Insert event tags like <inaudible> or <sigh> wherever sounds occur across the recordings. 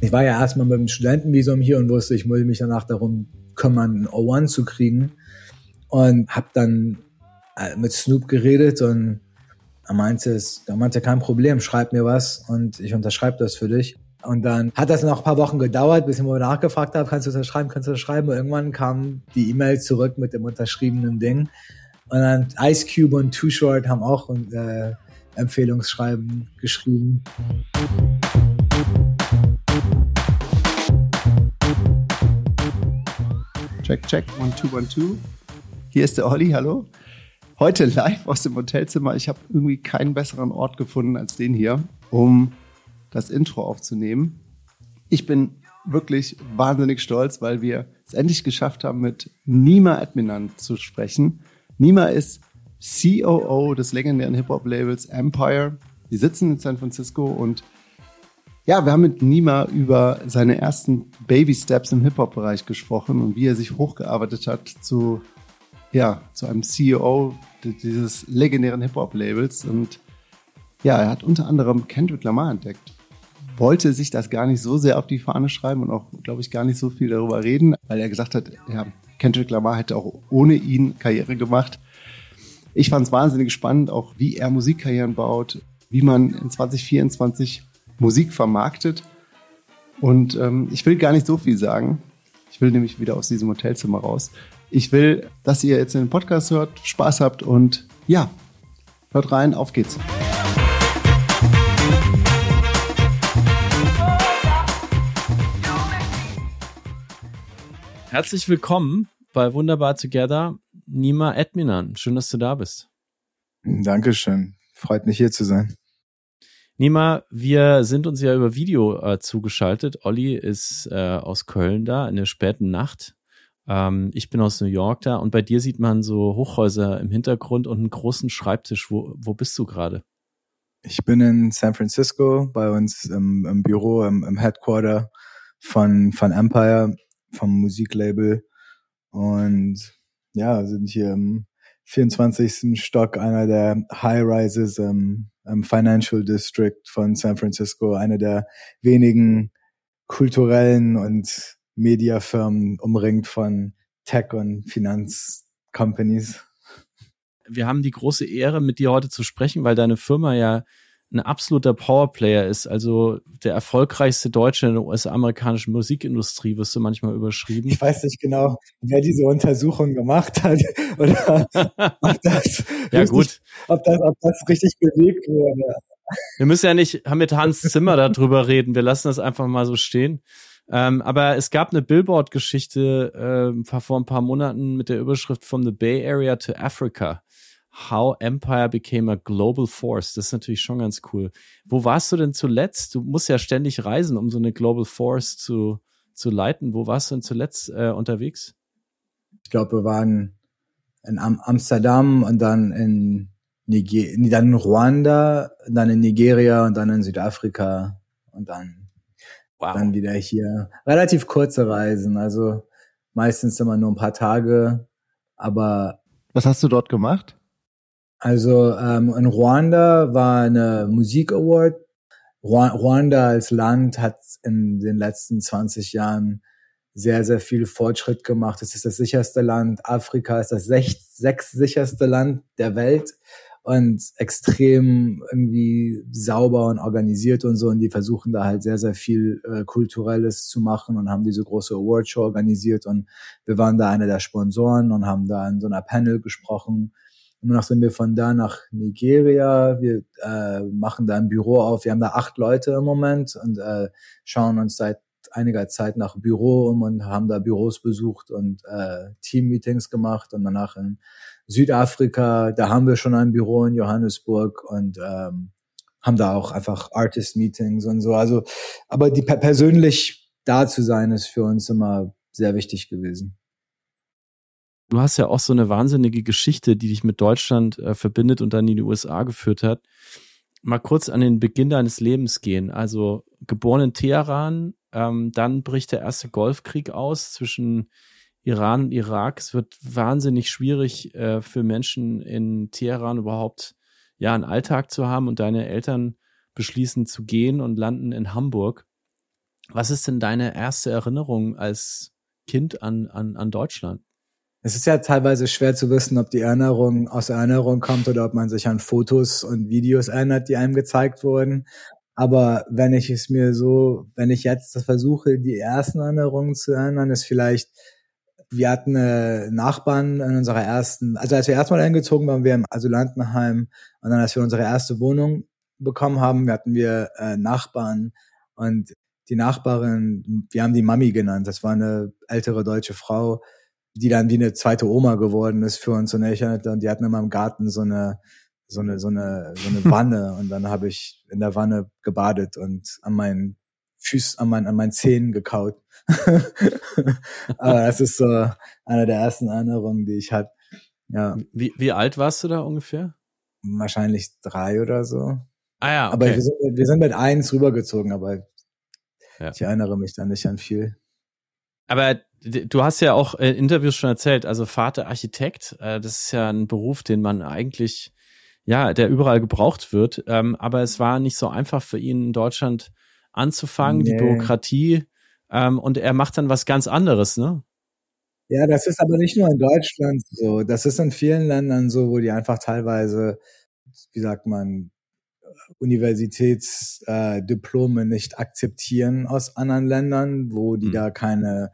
Ich war ja erstmal mit dem Studentenvisum hier und wusste, ich muss mich danach darum kümmern, einen O1 zu kriegen. Und habe dann äh, mit Snoop geredet und er meinte, er meinte, kein Problem, schreib mir was und ich unterschreibe das für dich. Und dann hat das noch ein paar Wochen gedauert, bis ich mal nachgefragt habe, kannst du das schreiben, kannst du das schreiben? Und irgendwann kam die E-Mail zurück mit dem unterschriebenen Ding. Und dann Ice Cube und Too Short haben auch äh, Empfehlungsschreiben geschrieben. Check, check, one, two, one, two. Hier ist der Olli, hallo. Heute live aus dem Hotelzimmer. Ich habe irgendwie keinen besseren Ort gefunden als den hier, um das Intro aufzunehmen. Ich bin wirklich wahnsinnig stolz, weil wir es endlich geschafft haben, mit Nima Adminan zu sprechen. Nima ist COO des legendären Hip-Hop-Labels Empire. Die sitzen in San Francisco und ja, wir haben mit Nima über seine ersten Baby-Steps im Hip-Hop-Bereich gesprochen und wie er sich hochgearbeitet hat zu, ja, zu einem CEO dieses legendären Hip-Hop-Labels. Und ja, er hat unter anderem Kendrick Lamar entdeckt. Wollte sich das gar nicht so sehr auf die Fahne schreiben und auch, glaube ich, gar nicht so viel darüber reden, weil er gesagt hat, ja, Kendrick Lamar hätte auch ohne ihn Karriere gemacht. Ich fand es wahnsinnig spannend, auch wie er Musikkarrieren baut, wie man in 2024 Musik vermarktet. Und ähm, ich will gar nicht so viel sagen. Ich will nämlich wieder aus diesem Hotelzimmer raus. Ich will, dass ihr jetzt den Podcast hört, Spaß habt und ja, hört rein, auf geht's. Herzlich willkommen bei Wunderbar Together, Nima Edminan. Schön, dass du da bist. Dankeschön. Freut mich hier zu sein. Nima, wir sind uns ja über Video äh, zugeschaltet. Olli ist äh, aus Köln da in der späten Nacht. Ähm, ich bin aus New York da und bei dir sieht man so Hochhäuser im Hintergrund und einen großen Schreibtisch. Wo, wo bist du gerade? Ich bin in San Francisco bei uns im, im Büro, im, im, Headquarter von, von Empire, vom Musiklabel. Und ja, sind hier im 24. Stock einer der High Rises im ähm, Financial District von San Francisco, eine der wenigen kulturellen und Mediafirmen umringt von Tech- und Finanzcompanies. Wir haben die große Ehre, mit dir heute zu sprechen, weil deine Firma ja ein absoluter Powerplayer ist, also der erfolgreichste Deutsche in der US-amerikanischen Musikindustrie, wirst du manchmal überschrieben. Ich weiß nicht genau, wer diese Untersuchung gemacht hat <laughs> oder ob das, <laughs> ja, richtig, gut. Ob, das, ob das richtig belegt wurde. Wir müssen ja nicht mit Hans Zimmer darüber reden, wir lassen das einfach mal so stehen. Ähm, aber es gab eine Billboard-Geschichte äh, vor ein paar Monaten mit der Überschrift From the Bay Area to Africa. How Empire Became a Global Force. Das ist natürlich schon ganz cool. Wo warst du denn zuletzt? Du musst ja ständig reisen, um so eine Global Force zu, zu leiten. Wo warst du denn zuletzt äh, unterwegs? Ich glaube, wir waren in Amsterdam und dann in, Niger dann in Ruanda, dann in Nigeria und dann in Südafrika und dann, wow. dann wieder hier. Relativ kurze Reisen, also meistens immer nur ein paar Tage, aber. Was hast du dort gemacht? Also ähm, in Ruanda war eine Musik Award. Ruanda als Land hat in den letzten 20 Jahren sehr, sehr viel Fortschritt gemacht. Es ist das sicherste Land. Afrika ist das sechs, sechs sicherste Land der Welt und extrem irgendwie sauber und organisiert und so. Und die versuchen da halt sehr, sehr viel äh, Kulturelles zu machen und haben diese große Awardshow organisiert. Und wir waren da einer der Sponsoren und haben da in so einer Panel gesprochen danach sind wir von da nach Nigeria. Wir äh, machen da ein Büro auf. Wir haben da acht Leute im Moment und äh, schauen uns seit einiger Zeit nach Büro um und haben da Büros besucht und äh, Team-Meetings gemacht und danach in Südafrika, da haben wir schon ein Büro in Johannesburg und ähm, haben da auch einfach Artist-Meetings und so. Also, aber die persönlich da zu sein, ist für uns immer sehr wichtig gewesen. Du hast ja auch so eine wahnsinnige Geschichte, die dich mit Deutschland äh, verbindet und dann in die USA geführt hat. Mal kurz an den Beginn deines Lebens gehen. Also geboren in Teheran, ähm, dann bricht der erste Golfkrieg aus zwischen Iran und Irak. Es wird wahnsinnig schwierig äh, für Menschen in Teheran überhaupt ja einen Alltag zu haben und deine Eltern beschließen zu gehen und landen in Hamburg. Was ist denn deine erste Erinnerung als Kind an, an, an Deutschland? Es ist ja teilweise schwer zu wissen, ob die Erinnerung aus Erinnerung kommt oder ob man sich an Fotos und Videos erinnert, die einem gezeigt wurden. Aber wenn ich es mir so, wenn ich jetzt versuche, die ersten Erinnerungen zu erinnern, ist vielleicht, wir hatten eine Nachbarn in unserer ersten, also als wir erstmal eingezogen waren, wir im Asylantenheim und dann, als wir unsere erste Wohnung bekommen haben, hatten wir äh, Nachbarn und die Nachbarin, wir haben die Mami genannt, das war eine ältere deutsche Frau, die dann wie eine zweite Oma geworden ist für uns und ich und die hatten immer im Garten so eine so eine so eine so eine <laughs> Wanne und dann habe ich in der Wanne gebadet und an meinen Füßen an meinen an meinen Zähnen gekaut. <laughs> Aber das ist so eine der ersten Erinnerungen, die ich hatte. Ja. Wie wie alt warst du da ungefähr? Wahrscheinlich drei oder so. Ah ja, okay. Aber wir sind, wir sind mit eins rübergezogen, aber ja. ich erinnere mich da nicht an viel. Aber du hast ja auch in Interviews schon erzählt, also Vater Architekt, äh, das ist ja ein Beruf, den man eigentlich, ja, der überall gebraucht wird. Ähm, aber es war nicht so einfach für ihn in Deutschland anzufangen, nee. die Bürokratie. Ähm, und er macht dann was ganz anderes, ne? Ja, das ist aber nicht nur in Deutschland so. Das ist in vielen Ländern so, wo die einfach teilweise, wie sagt man, Universitätsdiplome äh, nicht akzeptieren aus anderen Ländern, wo die mhm. da keine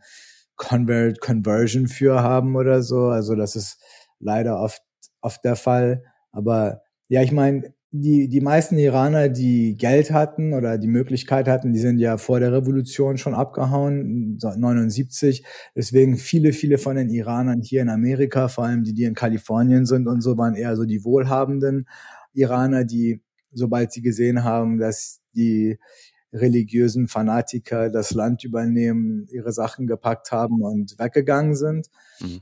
Convert Conversion für haben oder so. Also das ist leider oft oft der Fall. Aber ja, ich meine, die, die meisten Iraner, die Geld hatten oder die Möglichkeit hatten, die sind ja vor der Revolution schon abgehauen, 79. Deswegen viele, viele von den Iranern hier in Amerika, vor allem die, die in Kalifornien sind und so, waren eher so die wohlhabenden Iraner, die sobald sie gesehen haben, dass die religiösen Fanatiker das Land übernehmen, ihre Sachen gepackt haben und weggegangen sind. Mhm.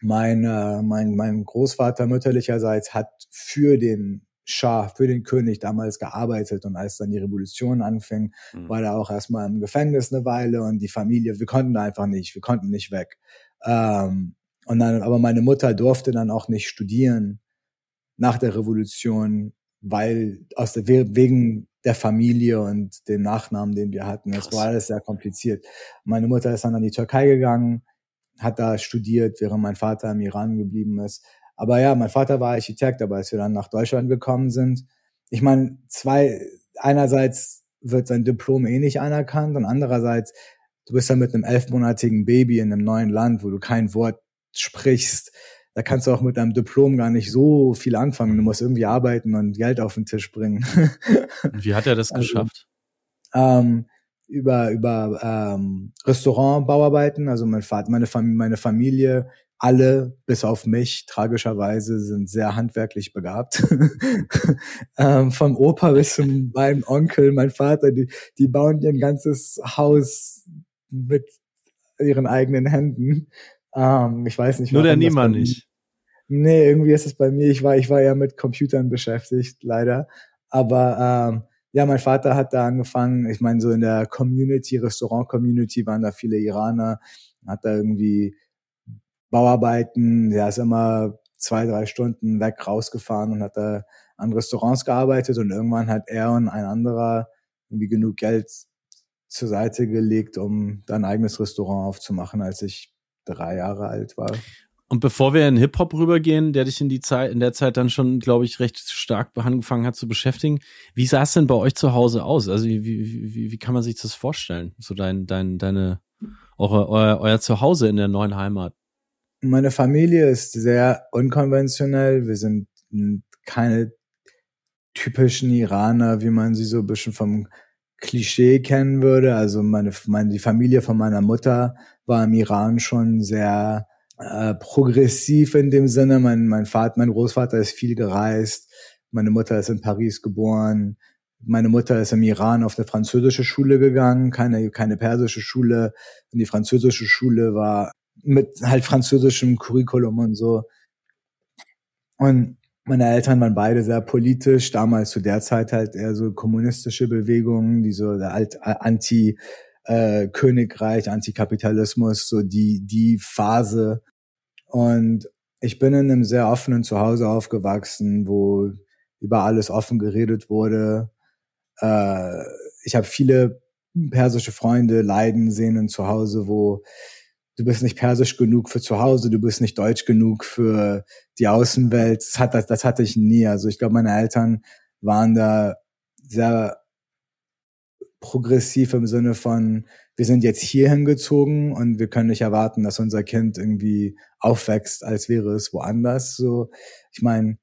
Mein, äh, mein, mein Großvater mütterlicherseits hat für den Schah, für den König damals gearbeitet und als dann die Revolution anfing, mhm. war er auch erstmal im Gefängnis eine Weile und die Familie, wir konnten einfach nicht, wir konnten nicht weg. Ähm, und dann, aber meine Mutter durfte dann auch nicht studieren nach der Revolution, weil aus der, wegen der Familie und dem Nachnamen, den wir hatten. Das war alles sehr kompliziert. Meine Mutter ist dann an die Türkei gegangen, hat da studiert, während mein Vater im Iran geblieben ist. Aber ja, mein Vater war Architekt, aber als wir dann nach Deutschland gekommen sind, ich meine, zwei, einerseits wird sein Diplom eh nicht anerkannt und andererseits, du bist ja mit einem elfmonatigen Baby in einem neuen Land, wo du kein Wort sprichst, da kannst du auch mit deinem Diplom gar nicht so viel anfangen. Du musst irgendwie arbeiten und Geld auf den Tisch bringen. Wie hat er das <laughs> also, geschafft? Ähm, über über ähm, Restaurantbauarbeiten. Also mein Vater, meine, Fam meine Familie, alle bis auf mich tragischerweise sind sehr handwerklich begabt. <laughs> ähm, vom Opa bis zum <laughs> meinem Onkel, mein Vater, die, die bauen ihr ganzes Haus mit ihren eigenen Händen. Ähm, ich weiß nicht. Nur der Niemand nicht. Nee, irgendwie ist es bei mir. Ich war, ich war ja mit Computern beschäftigt, leider. Aber ähm, ja, mein Vater hat da angefangen. Ich meine, so in der Community, Restaurant-Community waren da viele Iraner. Hat da irgendwie Bauarbeiten. Der ist immer zwei, drei Stunden weg rausgefahren und hat da an Restaurants gearbeitet. Und irgendwann hat er und ein anderer irgendwie genug Geld zur Seite gelegt, um da ein eigenes Restaurant aufzumachen, als ich drei Jahre alt war. Und bevor wir in Hip-Hop rübergehen, der dich in die Zeit, in der Zeit dann schon, glaube ich, recht stark angefangen hat zu beschäftigen, wie sah es denn bei euch zu Hause aus? Also wie, wie, wie, wie kann man sich das vorstellen? So dein, dein, deine, eure, euer, euer Zuhause in der neuen Heimat? Meine Familie ist sehr unkonventionell. Wir sind keine typischen Iraner, wie man sie so ein bisschen vom Klischee kennen würde. Also meine, meine, die Familie von meiner Mutter war im Iran schon sehr äh, progressiv in dem Sinne. Mein, mein Vater, mein Großvater ist viel gereist. Meine Mutter ist in Paris geboren. Meine Mutter ist im Iran auf eine französische Schule gegangen, keine, keine persische Schule. Und die französische Schule war mit halt französischem Curriculum und so. Und meine Eltern waren beide sehr politisch, damals zu der Zeit halt eher so kommunistische Bewegungen, die so alt, anti äh, Königreich, Antikapitalismus, so die die Phase. Und ich bin in einem sehr offenen Zuhause aufgewachsen, wo über alles offen geredet wurde. Äh, ich habe viele persische Freunde leiden sehen in zu Hause, wo du bist nicht persisch genug für zu Hause, du bist nicht deutsch genug für die Außenwelt. Das, hat, das, das hatte ich nie. Also ich glaube, meine Eltern waren da sehr progressiv im Sinne von, wir sind jetzt hier hingezogen und wir können nicht erwarten, dass unser Kind irgendwie aufwächst, als wäre es woanders. So, ich meine,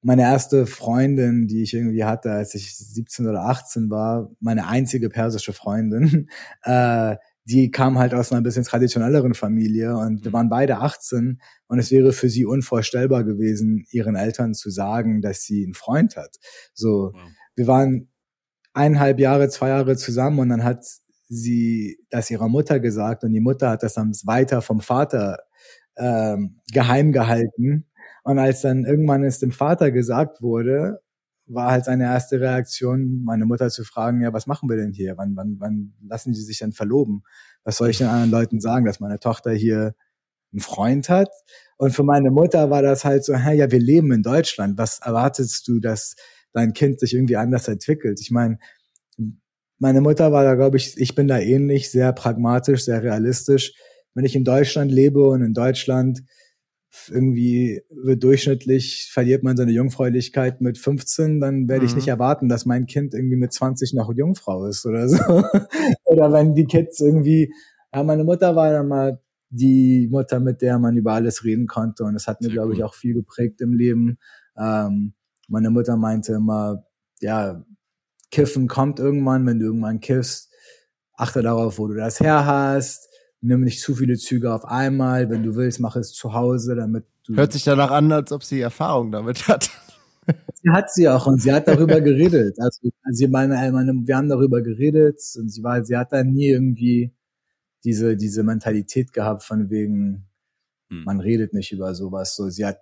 meine erste Freundin, die ich irgendwie hatte, als ich 17 oder 18 war, meine einzige persische Freundin, <laughs> äh, die kam halt aus einer bisschen traditionelleren Familie und wir mhm. waren beide 18 und es wäre für sie unvorstellbar gewesen, ihren Eltern zu sagen, dass sie einen Freund hat. So, wow. wir waren eineinhalb Jahre, zwei Jahre zusammen und dann hat sie das ihrer Mutter gesagt und die Mutter hat das dann weiter vom Vater ähm, geheim gehalten. Und als dann irgendwann es dem Vater gesagt wurde, war halt seine erste Reaktion, meine Mutter zu fragen, ja, was machen wir denn hier? Wann, wann, wann lassen sie sich denn verloben? Was soll ich den anderen Leuten sagen, dass meine Tochter hier einen Freund hat? Und für meine Mutter war das halt so, hey, ja, wir leben in Deutschland. Was erwartest du, dass dein Kind sich irgendwie anders entwickelt? Ich meine, meine Mutter war da, glaube ich, ich bin da ähnlich, sehr pragmatisch, sehr realistisch. Wenn ich in Deutschland lebe und in Deutschland irgendwie wird durchschnittlich verliert man seine Jungfräulichkeit mit 15, dann werde ich nicht mhm. erwarten, dass mein Kind irgendwie mit 20 noch Jungfrau ist oder so. <laughs> oder wenn die Kids irgendwie, ja, meine Mutter war dann mal die Mutter, mit der man über alles reden konnte und das hat mir, glaube ich, auch viel geprägt im Leben. Ähm, meine Mutter meinte immer, ja, Kiffen kommt irgendwann, wenn du irgendwann kiffst, achte darauf, wo du das her hast, nimm nicht zu viele Züge auf einmal. Wenn du willst, mach es zu Hause, damit du. Hört sich danach an, als ob sie Erfahrung damit hat. <laughs> Sie hat sie auch und sie hat darüber geredet. Also sie meine, meine, wir haben darüber geredet und sie war, sie hat da nie irgendwie diese diese Mentalität gehabt von wegen, hm. man redet nicht über sowas. So, sie hat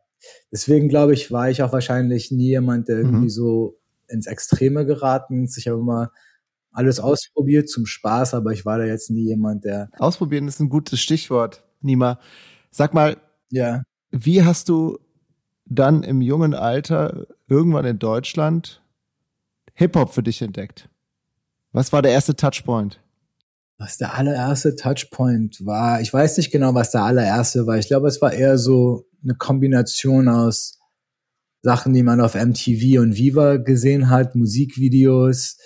deswegen glaube ich, war ich auch wahrscheinlich nie jemand, der irgendwie mhm. so ins Extreme geraten ist. Ich habe immer alles ausprobiert zum Spaß, aber ich war da jetzt nie jemand, der. Ausprobieren ist ein gutes Stichwort, Nima. Sag mal, ja. wie hast du dann im jungen Alter irgendwann in Deutschland Hip-Hop für dich entdeckt? Was war der erste Touchpoint? Was der allererste Touchpoint war, ich weiß nicht genau, was der allererste war. Ich glaube, es war eher so eine Kombination aus Sachen, die man auf MTV und Viva gesehen hat, Musikvideos,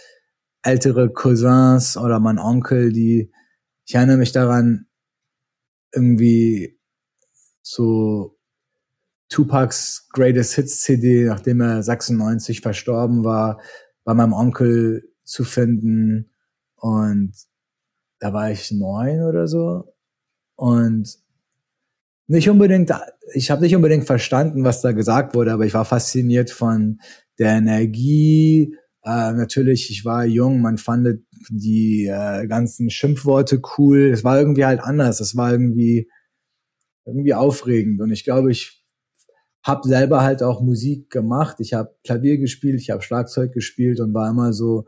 ältere Cousins oder mein Onkel, die, ich erinnere mich daran, irgendwie so Tupacs Greatest Hits CD, nachdem er 96 verstorben war, bei meinem Onkel zu finden und da war ich neun oder so und nicht unbedingt, ich habe nicht unbedingt verstanden, was da gesagt wurde, aber ich war fasziniert von der Energie, äh, natürlich, ich war jung, man fand die äh, ganzen Schimpfworte cool. Es war irgendwie halt anders. Es war irgendwie irgendwie aufregend. Und ich glaube, ich habe selber halt auch Musik gemacht. Ich habe Klavier gespielt, ich habe Schlagzeug gespielt und war immer so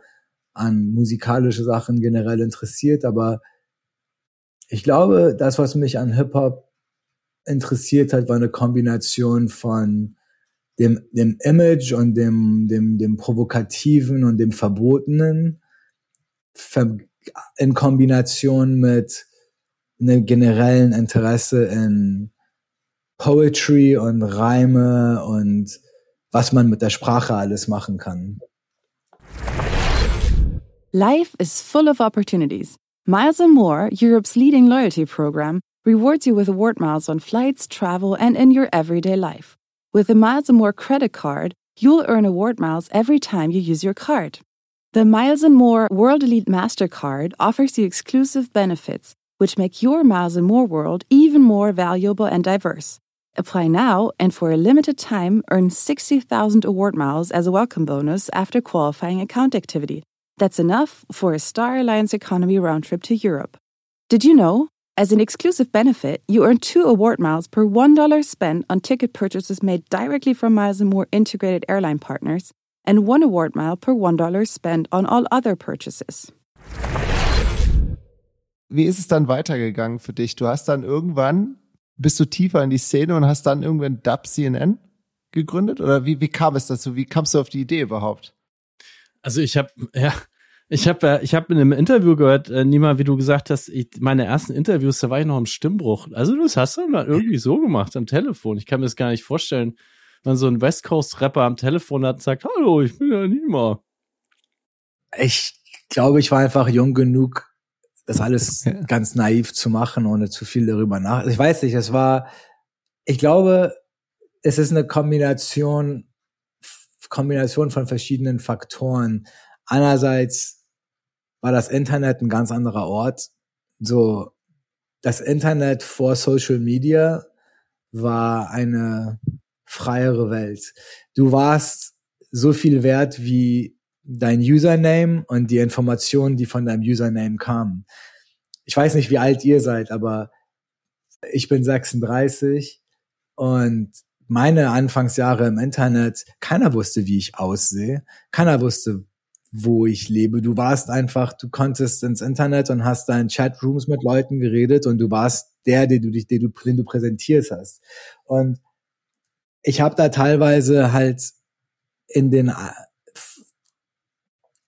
an musikalische Sachen generell interessiert. Aber ich glaube, das, was mich an Hip Hop interessiert hat, war eine Kombination von dem, dem Image und dem, dem, dem Provokativen und dem Verbotenen in Kombination mit einem generellen Interesse in Poetry und Reime und was man mit der Sprache alles machen kann. Life is full of opportunities. Miles and More, Europe's leading loyalty program, rewards you with award miles on flights, travel, and in your everyday life. With the Miles & More credit card, you'll earn award miles every time you use your card. The Miles & More World Elite MasterCard offers you exclusive benefits, which make your Miles & More world even more valuable and diverse. Apply now and for a limited time earn 60,000 award miles as a welcome bonus after qualifying account activity. That's enough for a Star Alliance economy round trip to Europe. Did you know? As an exclusive benefit, you earn two award miles per $1 spent on ticket purchases made directly from Miles & More integrated airline partners and one award mile per $1 spent on all other purchases. Wie ist es dann weitergegangen für dich? Du hast dann irgendwann, bist du tiefer in die Szene und hast dann irgendwann Dub CNN gegründet? Oder wie, wie kam es dazu? Wie kamst du auf die Idee überhaupt? Also ich habe ja, ich habe äh, ich habe in einem Interview gehört, äh, Nima, wie du gesagt hast, ich, meine ersten Interviews, da war ich noch im Stimmbruch. Also das hast du dann irgendwie so gemacht am Telefon. Ich kann mir das gar nicht vorstellen, wenn so ein West Coast Rapper am Telefon hat und sagt, hallo, ich bin ja Nima. Ich glaube, ich war einfach jung genug, das alles ja. ganz naiv zu machen, ohne zu viel darüber nach. Ich weiß nicht, es war, ich glaube, es ist eine Kombination, Kombination von verschiedenen Faktoren. Einerseits war das Internet ein ganz anderer Ort. So, das Internet vor Social Media war eine freiere Welt. Du warst so viel wert wie dein Username und die Informationen, die von deinem Username kamen. Ich weiß nicht, wie alt ihr seid, aber ich bin 36 und meine Anfangsjahre im Internet, keiner wusste, wie ich aussehe, keiner wusste, wo ich lebe. Du warst einfach, du konntest ins Internet und hast da in Chatrooms mit Leuten geredet und du warst der, den du dich, den du, den du präsentiert hast. Und ich habe da teilweise halt in den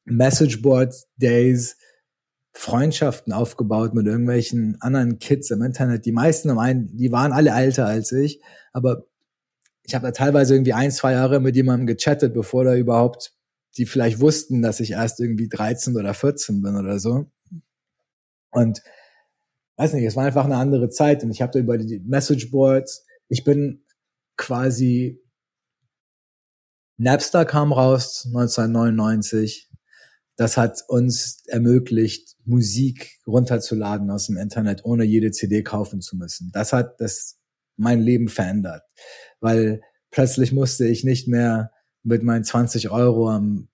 Messageboard Days Freundschaften aufgebaut mit irgendwelchen anderen Kids im Internet. Die meisten, die waren alle älter als ich, aber ich habe da teilweise irgendwie ein, zwei Jahre mit jemandem gechattet, bevor da überhaupt die vielleicht wussten, dass ich erst irgendwie 13 oder 14 bin oder so. Und weiß nicht, es war einfach eine andere Zeit und ich habe da über die Messageboards, ich bin quasi Napster kam raus 1999 das hat uns ermöglicht, Musik runterzuladen aus dem Internet, ohne jede CD kaufen zu müssen. Das hat das mein Leben verändert, weil plötzlich musste ich nicht mehr mit meinen 20 Euro am,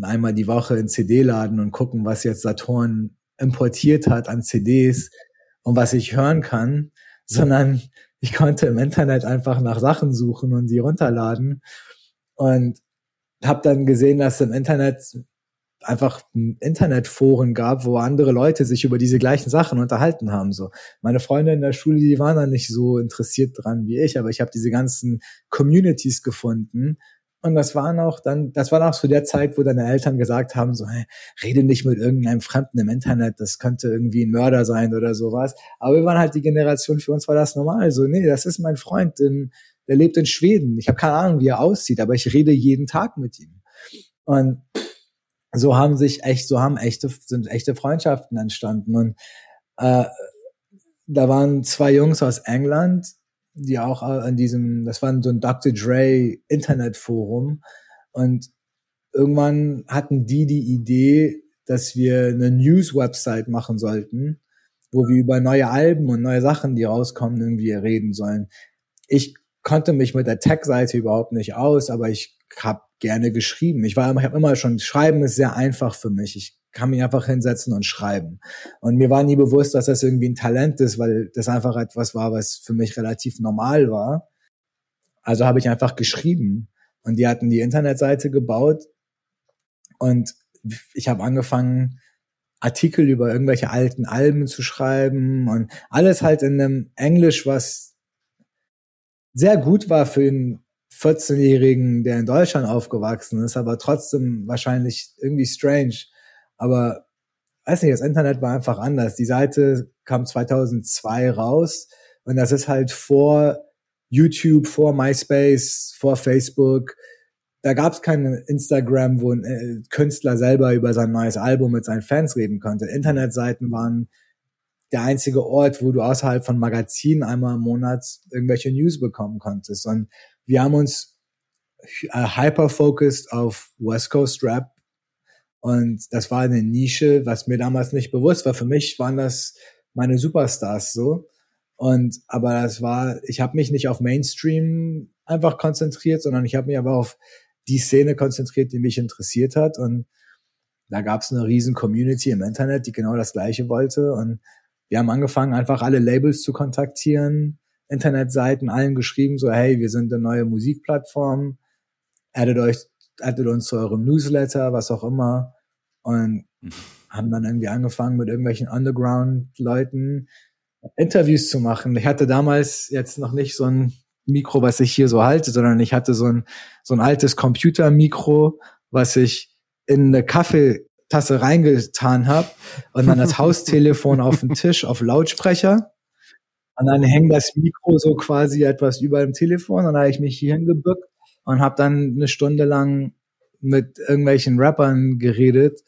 einmal die Woche in CD laden und gucken, was jetzt Saturn importiert hat an CDs und was ich hören kann, sondern ich konnte im Internet einfach nach Sachen suchen und sie runterladen und habe dann gesehen, dass im Internet einfach Internetforen gab, wo andere Leute sich über diese gleichen Sachen unterhalten haben. So meine Freunde in der Schule, die waren da nicht so interessiert dran wie ich, aber ich habe diese ganzen Communities gefunden. Und das waren auch dann, das war auch so der Zeit, wo deine Eltern gesagt haben, so, hey, rede nicht mit irgendeinem Fremden im Internet, das könnte irgendwie ein Mörder sein oder sowas. Aber wir waren halt die Generation, für uns war das normal. So, nee, das ist mein Freund, in, der lebt in Schweden. Ich habe keine Ahnung, wie er aussieht, aber ich rede jeden Tag mit ihm. Und so haben sich echt, so haben echte, sind echte Freundschaften entstanden. Und äh, da waren zwei Jungs aus England, die auch an diesem, das war so ein Dr. Dre Internetforum. Und irgendwann hatten die die Idee, dass wir eine News-Website machen sollten, wo wir über neue Alben und neue Sachen, die rauskommen, irgendwie reden sollen. Ich konnte mich mit der Tech-Seite überhaupt nicht aus, aber ich habe gerne geschrieben. Ich war ich habe immer schon, Schreiben ist sehr einfach für mich. Ich kann mich einfach hinsetzen und schreiben. Und mir war nie bewusst, dass das irgendwie ein Talent ist, weil das einfach etwas war, was für mich relativ normal war. Also habe ich einfach geschrieben. Und die hatten die Internetseite gebaut. Und ich habe angefangen, Artikel über irgendwelche alten Alben zu schreiben und alles halt in einem Englisch, was sehr gut war für einen 14-Jährigen, der in Deutschland aufgewachsen ist, aber trotzdem wahrscheinlich irgendwie strange. Aber weiß nicht, das Internet war einfach anders. Die Seite kam 2002 raus und das ist halt vor YouTube, vor MySpace, vor Facebook. Da gab es kein Instagram, wo ein äh, Künstler selber über sein neues Album mit seinen Fans reden konnte. Internetseiten waren der einzige Ort, wo du außerhalb von Magazinen einmal im Monat irgendwelche News bekommen konntest. Und wir haben uns äh, hyper-focused auf West Coast Rap und das war eine Nische, was mir damals nicht bewusst war. Für mich waren das meine Superstars so. Und aber das war, ich habe mich nicht auf Mainstream einfach konzentriert, sondern ich habe mich aber auf die Szene konzentriert, die mich interessiert hat. Und da gab es eine riesen Community im Internet, die genau das Gleiche wollte. Und wir haben angefangen, einfach alle Labels zu kontaktieren, Internetseiten allen geschrieben, so hey, wir sind eine neue Musikplattform, addet euch, addet uns zu eurem Newsletter, was auch immer und mhm. haben dann irgendwie angefangen mit irgendwelchen Underground-Leuten Interviews zu machen. Ich hatte damals jetzt noch nicht so ein Mikro, was ich hier so halte, sondern ich hatte so ein, so ein altes Computermikro, was ich in eine Kaffeetasse reingetan habe und dann das <laughs> Haustelefon auf den Tisch auf Lautsprecher und dann hängt das Mikro so quasi etwas über dem Telefon und dann habe ich mich hier hingebückt und habe dann eine Stunde lang mit irgendwelchen Rappern geredet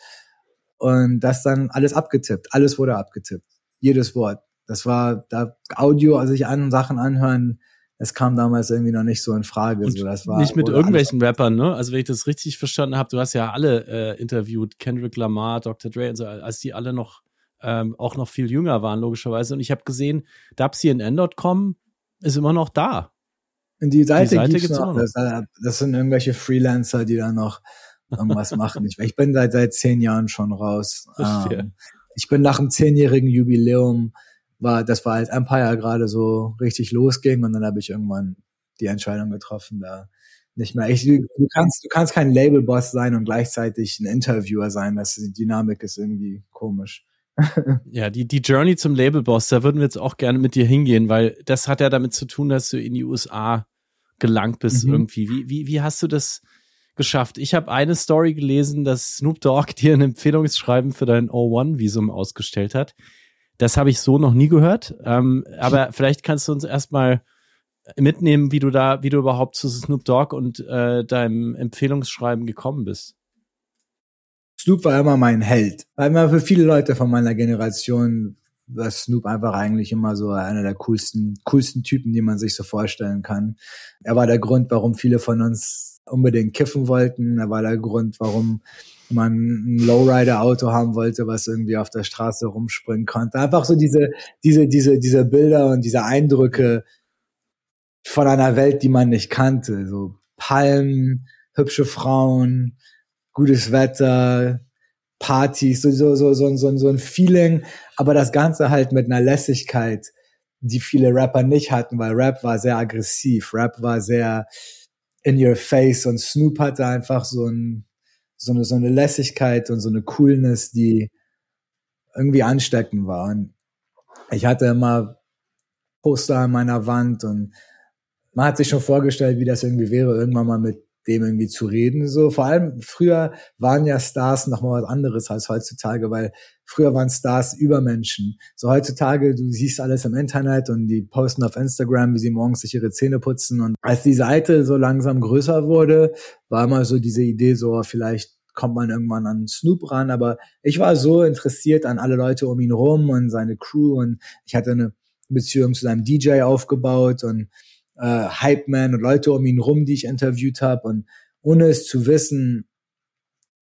und das dann alles abgetippt. Alles wurde abgetippt. Jedes Wort. Das war da Audio, also sich an Sachen anhören, es kam damals irgendwie noch nicht so in Frage. Und so, das war, nicht mit irgendwelchen Rappern, ne? Also wenn ich das richtig verstanden habe, du hast ja alle äh, interviewt, Kendrick Lamar, Dr. Dre und so, als die alle noch ähm, auch noch viel jünger waren, logischerweise. Und ich habe gesehen, dubcnn.com ist immer noch da. Und die Seite, die Seite gibt's, gibt's noch. noch. Das, das, sind irgendwelche Freelancer, die da noch irgendwas machen. Ich, ich bin seit, seit zehn Jahren schon raus. Ähm, ich bin nach einem zehnjährigen Jubiläum, war, das war als Empire gerade so richtig losging und dann habe ich irgendwann die Entscheidung getroffen, da nicht mehr. Ich, du kannst, du kannst kein Labelboss sein und gleichzeitig ein Interviewer sein. Das die Dynamik ist irgendwie komisch. Ja, die, die Journey zum Labelboss, da würden wir jetzt auch gerne mit dir hingehen, weil das hat ja damit zu tun, dass du in die USA gelangt bist mhm. irgendwie. Wie, wie, wie hast du das geschafft? Ich habe eine Story gelesen, dass Snoop Dogg <laughs> dir ein Empfehlungsschreiben für dein O1-Visum ausgestellt hat. Das habe ich so noch nie gehört. Ähm, aber <laughs> vielleicht kannst du uns erstmal mitnehmen, wie du da, wie du überhaupt zu Snoop Dogg und äh, deinem Empfehlungsschreiben gekommen bist. Snoop war immer mein Held. War immer für viele Leute von meiner Generation war Snoop einfach eigentlich immer so einer der coolsten, coolsten Typen, die man sich so vorstellen kann. Er war der Grund, warum viele von uns unbedingt kiffen wollten. Er war der Grund, warum man ein Lowrider-Auto haben wollte, was irgendwie auf der Straße rumspringen konnte. Einfach so diese, diese, diese, diese Bilder und diese Eindrücke von einer Welt, die man nicht kannte. So Palmen, hübsche Frauen, gutes Wetter, Partys, so, so, so, so, so, so ein Feeling, aber das Ganze halt mit einer Lässigkeit, die viele Rapper nicht hatten, weil Rap war sehr aggressiv, Rap war sehr in your face und Snoop hatte einfach so, ein, so, eine, so eine Lässigkeit und so eine Coolness, die irgendwie ansteckend war. Und ich hatte immer Poster an meiner Wand und man hat sich schon vorgestellt, wie das irgendwie wäre, irgendwann mal mit dem irgendwie zu reden. So vor allem früher waren ja Stars noch mal was anderes als heutzutage, weil früher waren Stars Übermenschen. So heutzutage, du siehst alles im Internet und die posten auf Instagram, wie sie morgens sich ihre Zähne putzen. Und als die Seite so langsam größer wurde, war immer so diese Idee, so vielleicht kommt man irgendwann an Snoop ran. Aber ich war so interessiert an alle Leute um ihn rum und seine Crew und ich hatte eine Beziehung zu seinem DJ aufgebaut und äh, Hype Man und Leute um ihn rum, die ich interviewt habe. Und ohne es zu wissen,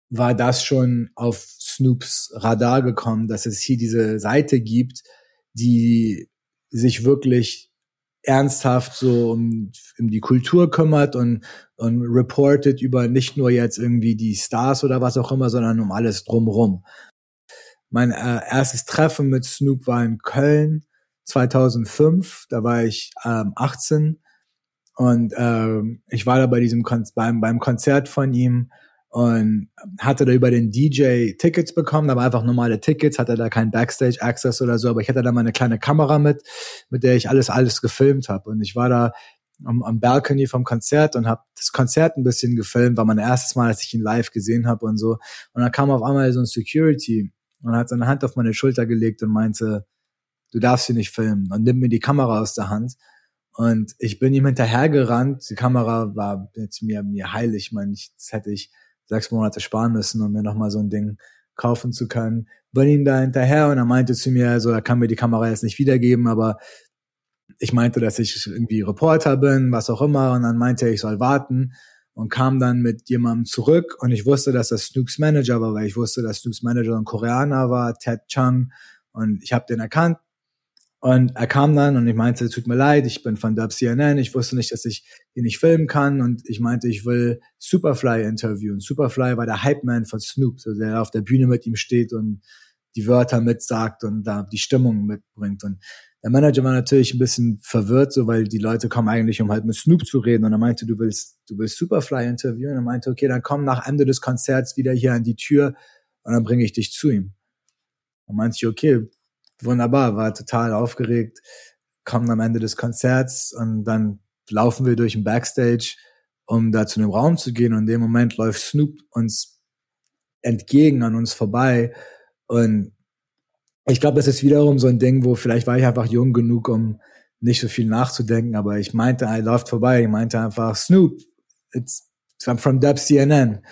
war das schon auf Snoops Radar gekommen, dass es hier diese Seite gibt, die sich wirklich ernsthaft so um, um die Kultur kümmert und, und reportet über nicht nur jetzt irgendwie die Stars oder was auch immer, sondern um alles drumrum. Mein äh, erstes Treffen mit Snoop war in Köln 2005, da war ich ähm, 18 und ähm, ich war da bei diesem Kon beim, beim Konzert von ihm und hatte da über den DJ Tickets bekommen, aber einfach normale Tickets, hatte da keinen Backstage Access oder so, aber ich hatte da mal eine kleine Kamera mit, mit der ich alles alles gefilmt habe. Und ich war da am, am Balcony vom Konzert und habe das Konzert ein bisschen gefilmt, war mein erstes Mal, als ich ihn live gesehen habe und so. Und dann kam auf einmal so ein Security und hat seine Hand auf meine Schulter gelegt und meinte, du darfst sie nicht filmen und nimmt mir die Kamera aus der Hand. Und ich bin ihm hinterhergerannt. Die Kamera war jetzt mir, mir heilig. Ich meine, das hätte ich sechs Monate sparen müssen, um mir nochmal so ein Ding kaufen zu können. Bin ihm da hinterher und er meinte zu mir, also er kann mir die Kamera jetzt nicht wiedergeben, aber ich meinte, dass ich irgendwie Reporter bin, was auch immer. Und dann meinte er, ich soll warten und kam dann mit jemandem zurück und ich wusste, dass das Snoops Manager war, weil ich wusste, dass Snoops Manager ein Koreaner war, Ted Chung. Und ich habe den erkannt und er kam dann und ich meinte, tut mir leid, ich bin von Dub CNN, ich wusste nicht, dass ich ihn nicht filmen kann und ich meinte, ich will Superfly interviewen. Superfly war der Hype-Man von Snoop, so der auf der Bühne mit ihm steht und die Wörter mitsagt und da die Stimmung mitbringt. Und der Manager war natürlich ein bisschen verwirrt, so weil die Leute kommen eigentlich, um halt mit Snoop zu reden. Und er meinte, du willst, du willst Superfly interviewen. Und er meinte, okay, dann komm nach Ende des Konzerts wieder hier an die Tür und dann bringe ich dich zu ihm. Und meinte ich, okay, wunderbar, war total aufgeregt, kommen am Ende des Konzerts und dann laufen wir durch den Backstage, um da zu einem Raum zu gehen und in dem Moment läuft Snoop uns entgegen an uns vorbei. Und ich glaube, das ist wiederum so ein Ding, wo vielleicht war ich einfach jung genug, um nicht so viel nachzudenken, aber ich meinte, er läuft vorbei, ich meinte einfach, Snoop, it's, I'm from Dub CNN.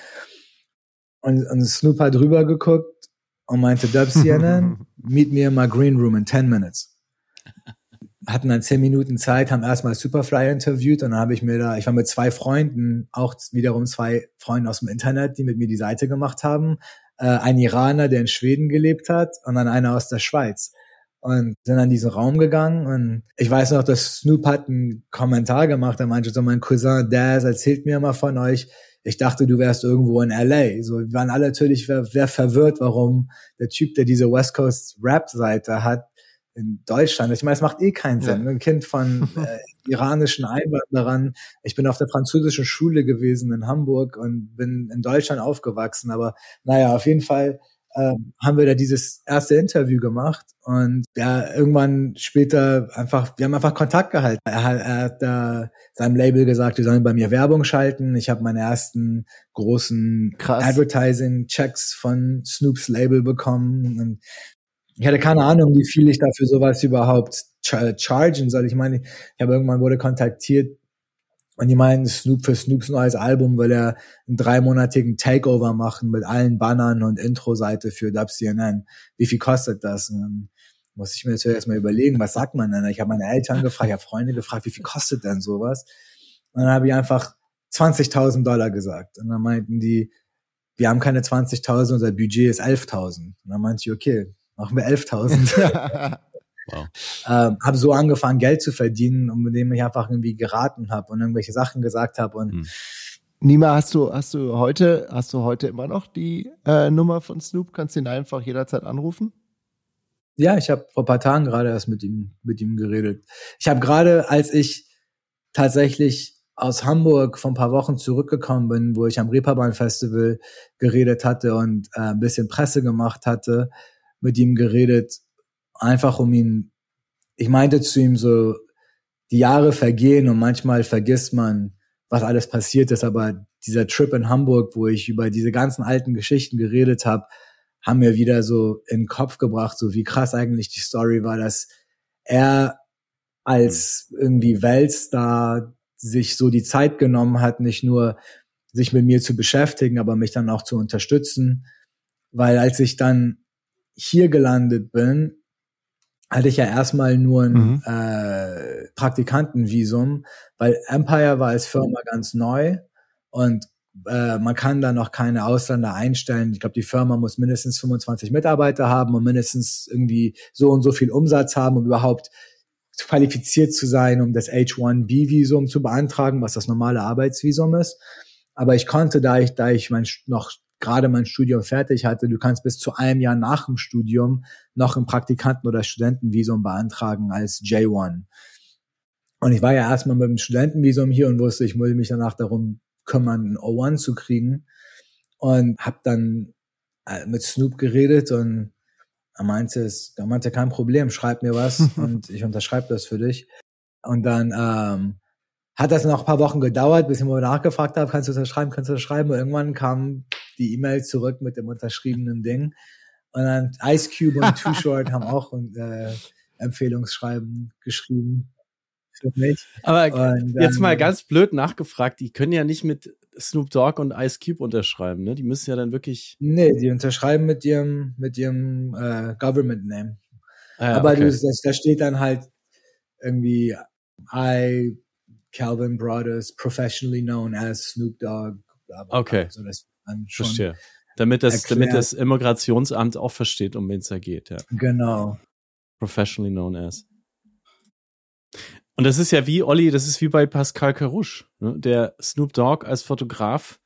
Und, und Snoop hat drüber geguckt und meinte, Dub CNN, <laughs> meet me in my green room in 10 minutes. <laughs> Hatten dann 10 Minuten Zeit, haben erstmal Superfly interviewt und dann habe ich mir da, ich war mit zwei Freunden, auch wiederum zwei Freunde aus dem Internet, die mit mir die Seite gemacht haben. Äh, ein Iraner, der in Schweden gelebt hat und dann einer aus der Schweiz und sind an diesen Raum gegangen und ich weiß noch, dass Snoop hat einen Kommentar gemacht, er meinte so, mein Cousin Daz erzählt mir immer von euch, ich dachte, du wärst irgendwo in LA. So, wir waren alle natürlich wer, verwirrt, warum der Typ, der diese West Coast Rap-Seite hat, in Deutschland. Ich meine, es macht eh keinen Sinn. Ja. Ein Kind von <laughs> äh, iranischen Einwanderern. Ich bin auf der französischen Schule gewesen in Hamburg und bin in Deutschland aufgewachsen. Aber naja, auf jeden Fall ähm, haben wir da dieses erste Interview gemacht und ja, irgendwann später einfach, wir haben einfach Kontakt gehalten. Er hat, er hat da seinem Label gesagt, wir sollen bei mir Werbung schalten. Ich habe meine ersten großen Advertising-Checks von Snoops Label bekommen. Und ich hatte keine Ahnung, wie viel ich dafür sowas überhaupt chargen soll. Ich meine, ich habe irgendwann wurde kontaktiert und die meinen, Snoop für Snoops neues Album will er einen dreimonatigen Takeover machen mit allen Bannern und Intro-Seite für Dub CNN. Wie viel kostet das? Und dann muss ich mir jetzt erstmal überlegen, was sagt man denn? Ich habe meine Eltern gefragt, ich habe Freunde gefragt, wie viel kostet denn sowas? Und dann habe ich einfach 20.000 Dollar gesagt. Und dann meinten die, wir haben keine 20.000, unser Budget ist 11.000. Und dann meinte ich, okay, machen wir 11.000. <laughs> <laughs> Wow. Ähm, habe so angefangen, Geld zu verdienen, um mit dem ich einfach irgendwie geraten habe und irgendwelche Sachen gesagt habe und hm. Nima, hast du, hast du heute, hast du heute immer noch die äh, Nummer von Snoop? Kannst du ihn einfach jederzeit anrufen? Ja, ich habe vor paar Tagen gerade erst mit ihm, mit ihm geredet. Ich habe gerade, als ich tatsächlich aus Hamburg vor ein paar Wochen zurückgekommen bin, wo ich am Reeperbahn Festival geredet hatte und äh, ein bisschen Presse gemacht hatte, mit ihm geredet einfach um ihn, ich meinte zu ihm so, die Jahre vergehen und manchmal vergisst man, was alles passiert ist, aber dieser Trip in Hamburg, wo ich über diese ganzen alten Geschichten geredet habe, haben mir wieder so in den Kopf gebracht, so wie krass eigentlich die Story war, dass er als irgendwie Weltstar sich so die Zeit genommen hat, nicht nur sich mit mir zu beschäftigen, aber mich dann auch zu unterstützen. Weil als ich dann hier gelandet bin, hatte ich ja erstmal nur ein mhm. äh, Praktikantenvisum, weil Empire war als Firma ganz neu und äh, man kann da noch keine Ausländer einstellen. Ich glaube, die Firma muss mindestens 25 Mitarbeiter haben und mindestens irgendwie so und so viel Umsatz haben, um überhaupt qualifiziert zu sein, um das H1B-Visum zu beantragen, was das normale Arbeitsvisum ist. Aber ich konnte, da ich, da ich mein, noch gerade mein Studium fertig hatte, du kannst bis zu einem Jahr nach dem Studium noch ein Praktikanten- oder Studentenvisum beantragen als J1. Und ich war ja erstmal mit dem Studentenvisum hier und wusste, ich muss mich danach darum kümmern, ein O1 zu kriegen. Und habe dann äh, mit Snoop geredet und er meinte, es, er meinte, kein Problem, schreib mir was <laughs> und ich unterschreibe das für dich. Und dann ähm, hat das noch ein paar Wochen gedauert, bis ich mal nachgefragt habe, kannst du das schreiben, kannst du das schreiben? Und irgendwann kam die E-Mail zurück mit dem unterschriebenen Ding. Und dann Ice Cube und Too <laughs> Short haben auch äh, Empfehlungsschreiben geschrieben für mich. Aber und, jetzt mal ganz blöd nachgefragt, die können ja nicht mit Snoop Dogg und Ice Cube unterschreiben, ne? Die müssen ja dann wirklich. Nee, die unterschreiben mit ihrem, mit ihrem äh, Government Name. Ah, Aber okay. du, das, da steht dann halt irgendwie I Calvin Brothers, professionally known as Snoop Dogg. Bla bla. Okay. Also das Verstehe. Damit das, erklärt. damit das Immigrationsamt auch versteht, um wen es da geht, ja. Genau. Professionally known as. Und das ist ja wie, Olli, das ist wie bei Pascal Carouche, ne? der Snoop Dogg als Fotograf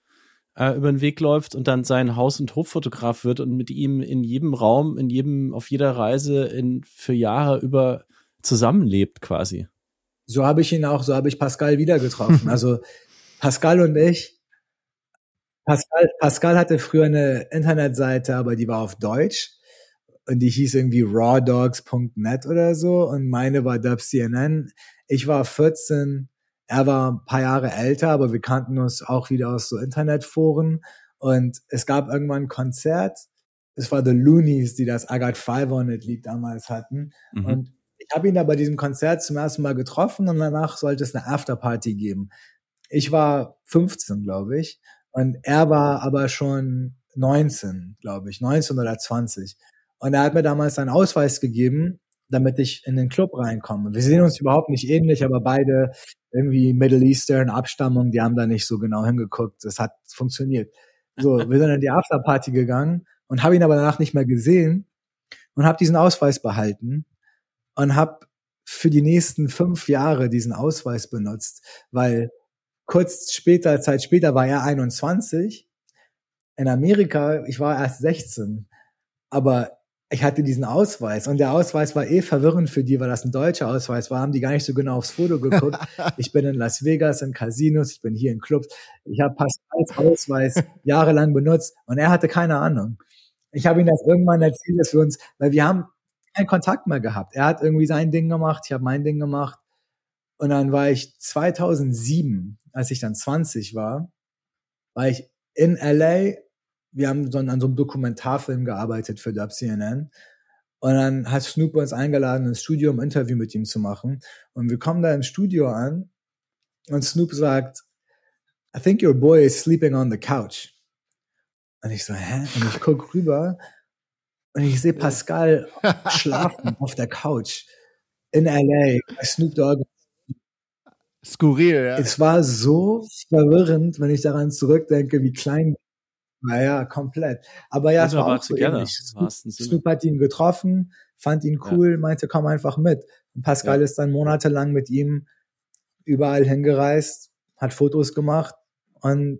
äh, über den Weg läuft und dann sein Haus- und Hoffotograf wird und mit ihm in jedem Raum, in jedem, auf jeder Reise in, für Jahre über zusammenlebt quasi. So habe ich ihn auch, so habe ich Pascal wieder getroffen. <laughs> also Pascal und ich, Pascal, Pascal hatte früher eine Internetseite, aber die war auf Deutsch und die hieß irgendwie rawdogs.net oder so und meine war DubCNN. Ich war 14, er war ein paar Jahre älter, aber wir kannten uns auch wieder aus so Internetforen Und es gab irgendwann ein Konzert. Es war The Loonies, die das I Got Five on It Lied damals hatten. Mhm. Und ich habe ihn da bei diesem Konzert zum ersten Mal getroffen und danach sollte es eine Afterparty geben. Ich war 15, glaube ich. Und er war aber schon 19, glaube ich, 19 oder 20. Und er hat mir damals seinen Ausweis gegeben, damit ich in den Club reinkomme. Wir sehen uns überhaupt nicht ähnlich, aber beide irgendwie Middle Eastern Abstammung, die haben da nicht so genau hingeguckt. Das hat funktioniert. So, <laughs> wir sind in die Afterparty gegangen und habe ihn aber danach nicht mehr gesehen und habe diesen Ausweis behalten und habe für die nächsten fünf Jahre diesen Ausweis benutzt, weil kurz später, Zeit später war er 21. In Amerika, ich war erst 16. Aber ich hatte diesen Ausweis und der Ausweis war eh verwirrend für die, weil das ein deutscher Ausweis war, haben die gar nicht so genau aufs Foto geguckt. <laughs> ich bin in Las Vegas, in Casinos, ich bin hier in Clubs. Ich habe Pascals Ausweis jahrelang benutzt und er hatte keine Ahnung. Ich habe ihm das irgendwann erzählt, dass wir uns, weil wir haben keinen Kontakt mehr gehabt. Er hat irgendwie sein Ding gemacht, ich habe mein Ding gemacht. Und dann war ich 2007, als ich dann 20 war, war ich in LA. Wir haben so an so einem Dokumentarfilm gearbeitet für WCNN. Und dann hat Snoop uns eingeladen, ins Studio, ein Interview mit ihm zu machen. Und wir kommen da im Studio an und Snoop sagt, I think your boy is sleeping on the couch. Und ich so, hä? Und ich guck rüber und ich sehe Pascal <laughs> schlafen auf der Couch in LA bei Snoop Dogg. Skurril, ja. Es war so verwirrend, wenn ich daran zurückdenke, wie klein naja, komplett. Aber ja, es war auch so ähnlich. Snoop, Snoop hat ihn getroffen, fand ihn cool, ja. meinte, komm einfach mit. Und Pascal ja. ist dann monatelang mit ihm überall hingereist, hat Fotos gemacht und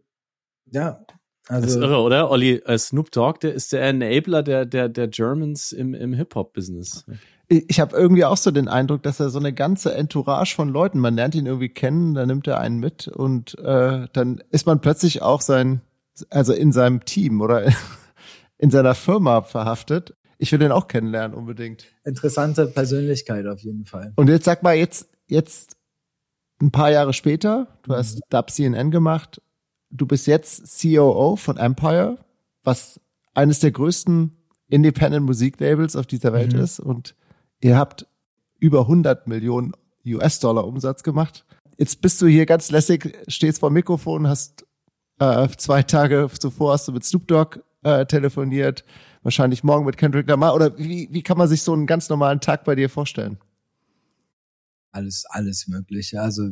ja, also, das ist irre, oder? Olli, äh, Snoop Dogg, der ist der Enabler der, der, der Germans im, im Hip-Hop-Business. Ich habe irgendwie auch so den Eindruck, dass er so eine ganze Entourage von Leuten, man lernt ihn irgendwie kennen, dann nimmt er einen mit und äh, dann ist man plötzlich auch sein, also in seinem Team oder <laughs> in seiner Firma verhaftet. Ich will den auch kennenlernen unbedingt. Interessante Persönlichkeit auf jeden Fall. Und jetzt sag mal, jetzt, jetzt ein paar Jahre später, du mhm. hast Dub CNN gemacht, du bist jetzt COO von Empire, was eines der größten Independent Musiklabels auf dieser Welt mhm. ist und ihr habt über 100 Millionen US-Dollar Umsatz gemacht. Jetzt bist du hier ganz lässig, stehst vor dem Mikrofon, hast äh, zwei Tage zuvor hast du mit Snoop Dogg äh, telefoniert, wahrscheinlich morgen mit Kendrick Lamar oder wie, wie kann man sich so einen ganz normalen Tag bei dir vorstellen? Alles, alles mögliche. Also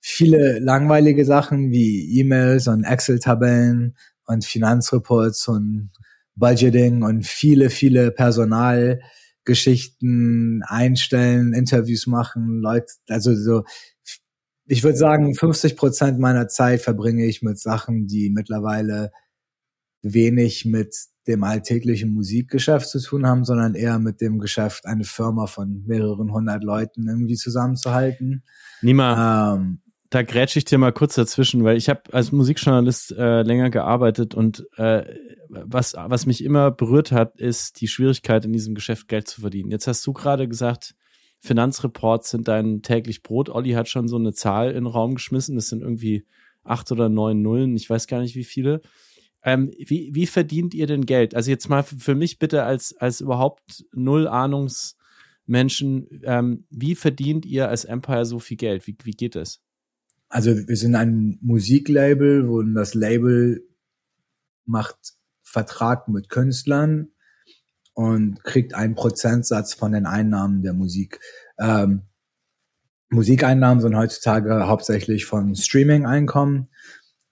viele langweilige Sachen wie E-Mails und Excel-Tabellen und Finanzreports und Budgeting und viele, viele Personalgeschichten einstellen, Interviews machen, Leute, also so, ich würde sagen, 50 Prozent meiner Zeit verbringe ich mit Sachen, die mittlerweile wenig mit dem alltäglichen Musikgeschäft zu tun haben, sondern eher mit dem Geschäft, eine Firma von mehreren hundert Leuten irgendwie zusammenzuhalten. Nima, ähm, da grätsche ich dir mal kurz dazwischen, weil ich habe als Musikjournalist äh, länger gearbeitet und äh, was, was mich immer berührt hat, ist die Schwierigkeit in diesem Geschäft Geld zu verdienen. Jetzt hast du gerade gesagt, Finanzreports sind dein täglich Brot. Olli hat schon so eine Zahl in den Raum geschmissen. Das sind irgendwie acht oder neun Nullen. Ich weiß gar nicht, wie viele. Ähm, wie, wie verdient ihr denn Geld? Also jetzt mal für mich bitte als, als überhaupt null Ahnungsmenschen, ähm, wie verdient ihr als Empire so viel Geld? Wie, wie geht das? Also wir sind ein Musiklabel, wo das Label macht Vertrag mit Künstlern und kriegt einen Prozentsatz von den Einnahmen der Musik. Ähm, Musikeinnahmen sind heutzutage hauptsächlich von Streaming-Einkommen.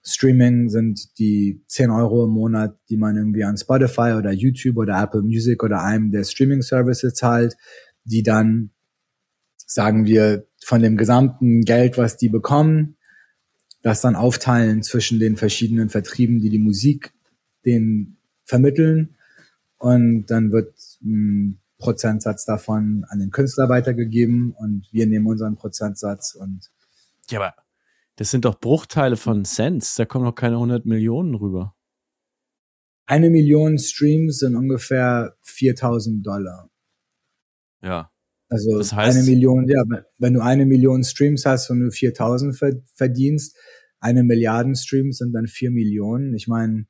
Streaming sind die 10 Euro im Monat, die man irgendwie an Spotify oder YouTube oder Apple Music oder einem der Streaming-Services zahlt, die dann, sagen wir, von dem gesamten Geld, was die bekommen, das dann aufteilen zwischen den verschiedenen Vertrieben, die die Musik den vermitteln. Und dann wird ein Prozentsatz davon an den Künstler weitergegeben und wir nehmen unseren Prozentsatz und. Ja, aber das sind doch Bruchteile von Cents. Da kommen noch keine 100 Millionen rüber. Eine Million Streams sind ungefähr 4000 Dollar. Ja. Also das heißt, eine Million, ja, wenn du eine Million Streams hast und du 4000 verdienst, eine Milliarden Streams sind dann vier Millionen. Ich meine,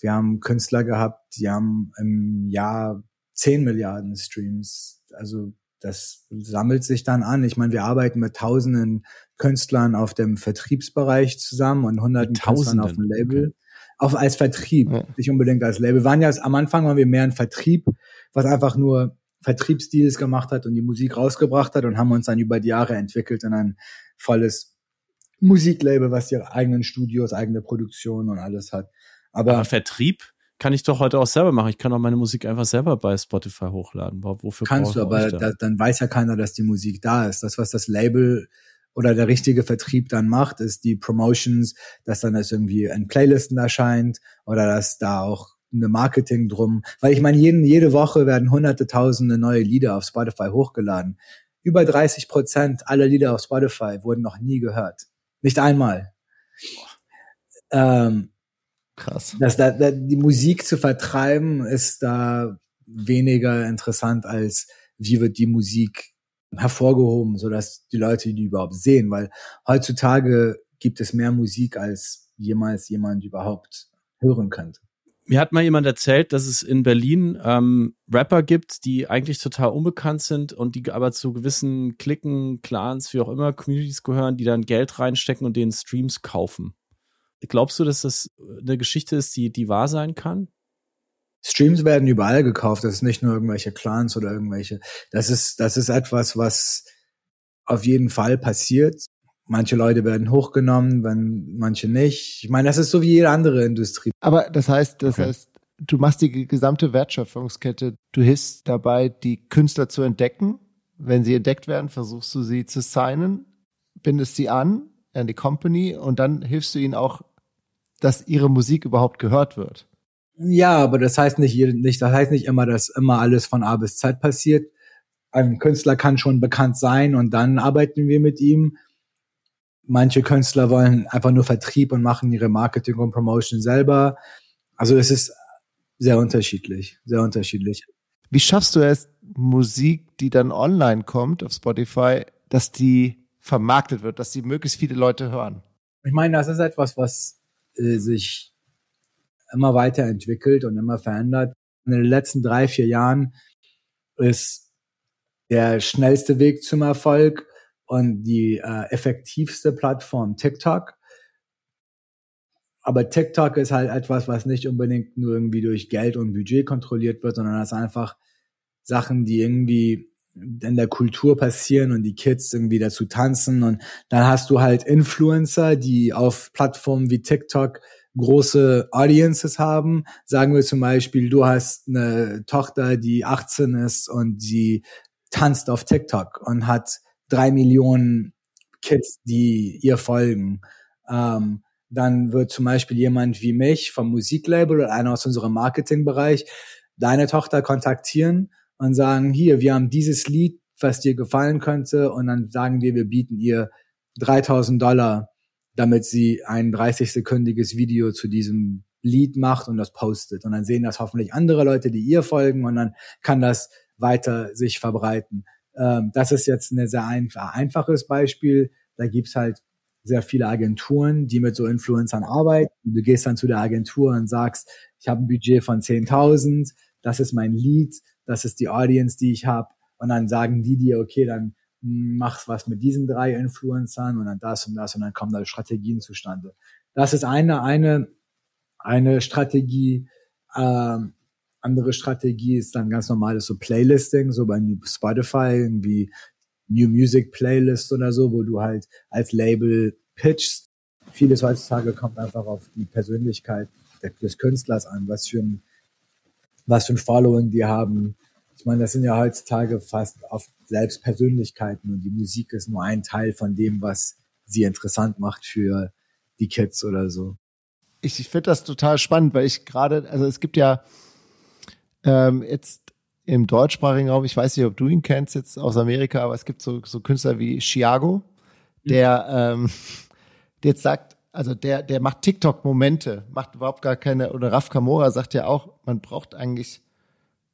Wir haben Künstler gehabt, die haben im Jahr 10 Milliarden Streams. Also das sammelt sich dann an. Ich meine, wir arbeiten mit tausenden Künstlern auf dem Vertriebsbereich zusammen und hunderten Künstlern auf dem Label. Okay. Auch als Vertrieb, ja. nicht unbedingt als Label. Wir waren ja am Anfang waren wir mehr ein Vertrieb, was einfach nur Vertriebsdeals gemacht hat und die Musik rausgebracht hat und haben uns dann über die Jahre entwickelt in ein volles Musiklabel, was ihre eigenen Studios, eigene Produktion und alles hat. Aber, Aber Vertrieb kann ich doch heute auch selber machen. Ich kann auch meine Musik einfach selber bei Spotify hochladen. Wofür Kannst du, aber da, dann weiß ja keiner, dass die Musik da ist. Das, was das Label oder der richtige Vertrieb dann macht, ist die Promotions, dass dann das irgendwie in Playlisten erscheint oder dass da auch eine Marketing drum. Weil ich meine, jeden, jede Woche werden hunderte, tausende neue Lieder auf Spotify hochgeladen. Über 30 Prozent aller Lieder auf Spotify wurden noch nie gehört. Nicht einmal. Ähm, Krass. Dass da, da die Musik zu vertreiben ist da weniger interessant als wie wird die Musik hervorgehoben, so dass die Leute die überhaupt sehen, weil heutzutage gibt es mehr Musik als jemals jemand überhaupt hören könnte. Mir hat mal jemand erzählt, dass es in Berlin ähm, Rapper gibt, die eigentlich total unbekannt sind und die aber zu gewissen Klicken, Clans, wie auch immer, Communities gehören, die dann Geld reinstecken und denen Streams kaufen. Glaubst du, dass das eine Geschichte ist, die, die wahr sein kann? Streams werden überall gekauft. Das ist nicht nur irgendwelche Clans oder irgendwelche. Das ist, das ist etwas, was auf jeden Fall passiert. Manche Leute werden hochgenommen, wenn manche nicht. Ich meine, das ist so wie jede andere Industrie. Aber das heißt, das okay. heißt, du machst die gesamte Wertschöpfungskette. Du hilfst dabei, die Künstler zu entdecken. Wenn sie entdeckt werden, versuchst du sie zu signen, bindest sie an an die Company und dann hilfst du ihnen auch dass ihre Musik überhaupt gehört wird. Ja, aber das heißt nicht, nicht, das heißt nicht immer, dass immer alles von A bis Z passiert. Ein Künstler kann schon bekannt sein und dann arbeiten wir mit ihm. Manche Künstler wollen einfach nur Vertrieb und machen ihre Marketing und Promotion selber. Also es ist sehr unterschiedlich, sehr unterschiedlich. Wie schaffst du es, Musik, die dann online kommt auf Spotify, dass die vermarktet wird, dass die möglichst viele Leute hören? Ich meine, das ist etwas, was äh, sich immer weiterentwickelt und immer verändert. In den letzten drei, vier Jahren ist der schnellste Weg zum Erfolg und die äh, effektivste Plattform TikTok. Aber TikTok ist halt etwas, was nicht unbedingt nur irgendwie durch Geld und Budget kontrolliert wird, sondern das einfach Sachen, die irgendwie in der Kultur passieren und die Kids irgendwie dazu tanzen und dann hast du halt Influencer, die auf Plattformen wie TikTok große Audiences haben. Sagen wir zum Beispiel, du hast eine Tochter, die 18 ist und sie tanzt auf TikTok und hat drei Millionen Kids, die ihr folgen. Ähm, dann wird zum Beispiel jemand wie mich vom Musiklabel oder einer aus unserem Marketingbereich deine Tochter kontaktieren und sagen, hier, wir haben dieses Lied, was dir gefallen könnte, und dann sagen wir, wir bieten ihr 3000 Dollar, damit sie ein 30-sekündiges Video zu diesem Lied macht und das postet. Und dann sehen das hoffentlich andere Leute, die ihr folgen, und dann kann das weiter sich verbreiten. Ähm, das ist jetzt ein sehr ein, einfaches Beispiel. Da gibt's halt sehr viele Agenturen, die mit so Influencern arbeiten. Du gehst dann zu der Agentur und sagst, ich habe ein Budget von 10.000, das ist mein Lied, das ist die Audience, die ich habe. Und dann sagen die dir, okay, dann mach's was mit diesen drei Influencern und dann das und das und dann kommen da Strategien zustande. Das ist eine, eine, eine Strategie. Ähm, andere Strategie ist dann ganz normales so Playlisting, so bei Spotify, irgendwie New Music Playlist oder so, wo du halt als Label pitchst. Vieles heutzutage kommt einfach auf die Persönlichkeit des Künstlers an, was für ein was für ein Following die haben. Ich meine, das sind ja heutzutage fast oft selbst Persönlichkeiten und die Musik ist nur ein Teil von dem, was sie interessant macht für die Kids oder so. Ich, ich finde das total spannend, weil ich gerade, also es gibt ja ähm, jetzt im deutschsprachigen Raum, ich weiß nicht, ob du ihn kennst jetzt aus Amerika, aber es gibt so, so Künstler wie Chiago, der, ähm, der jetzt sagt, also der, der macht TikTok-Momente, macht überhaupt gar keine, oder Raf Kamora sagt ja auch, man braucht eigentlich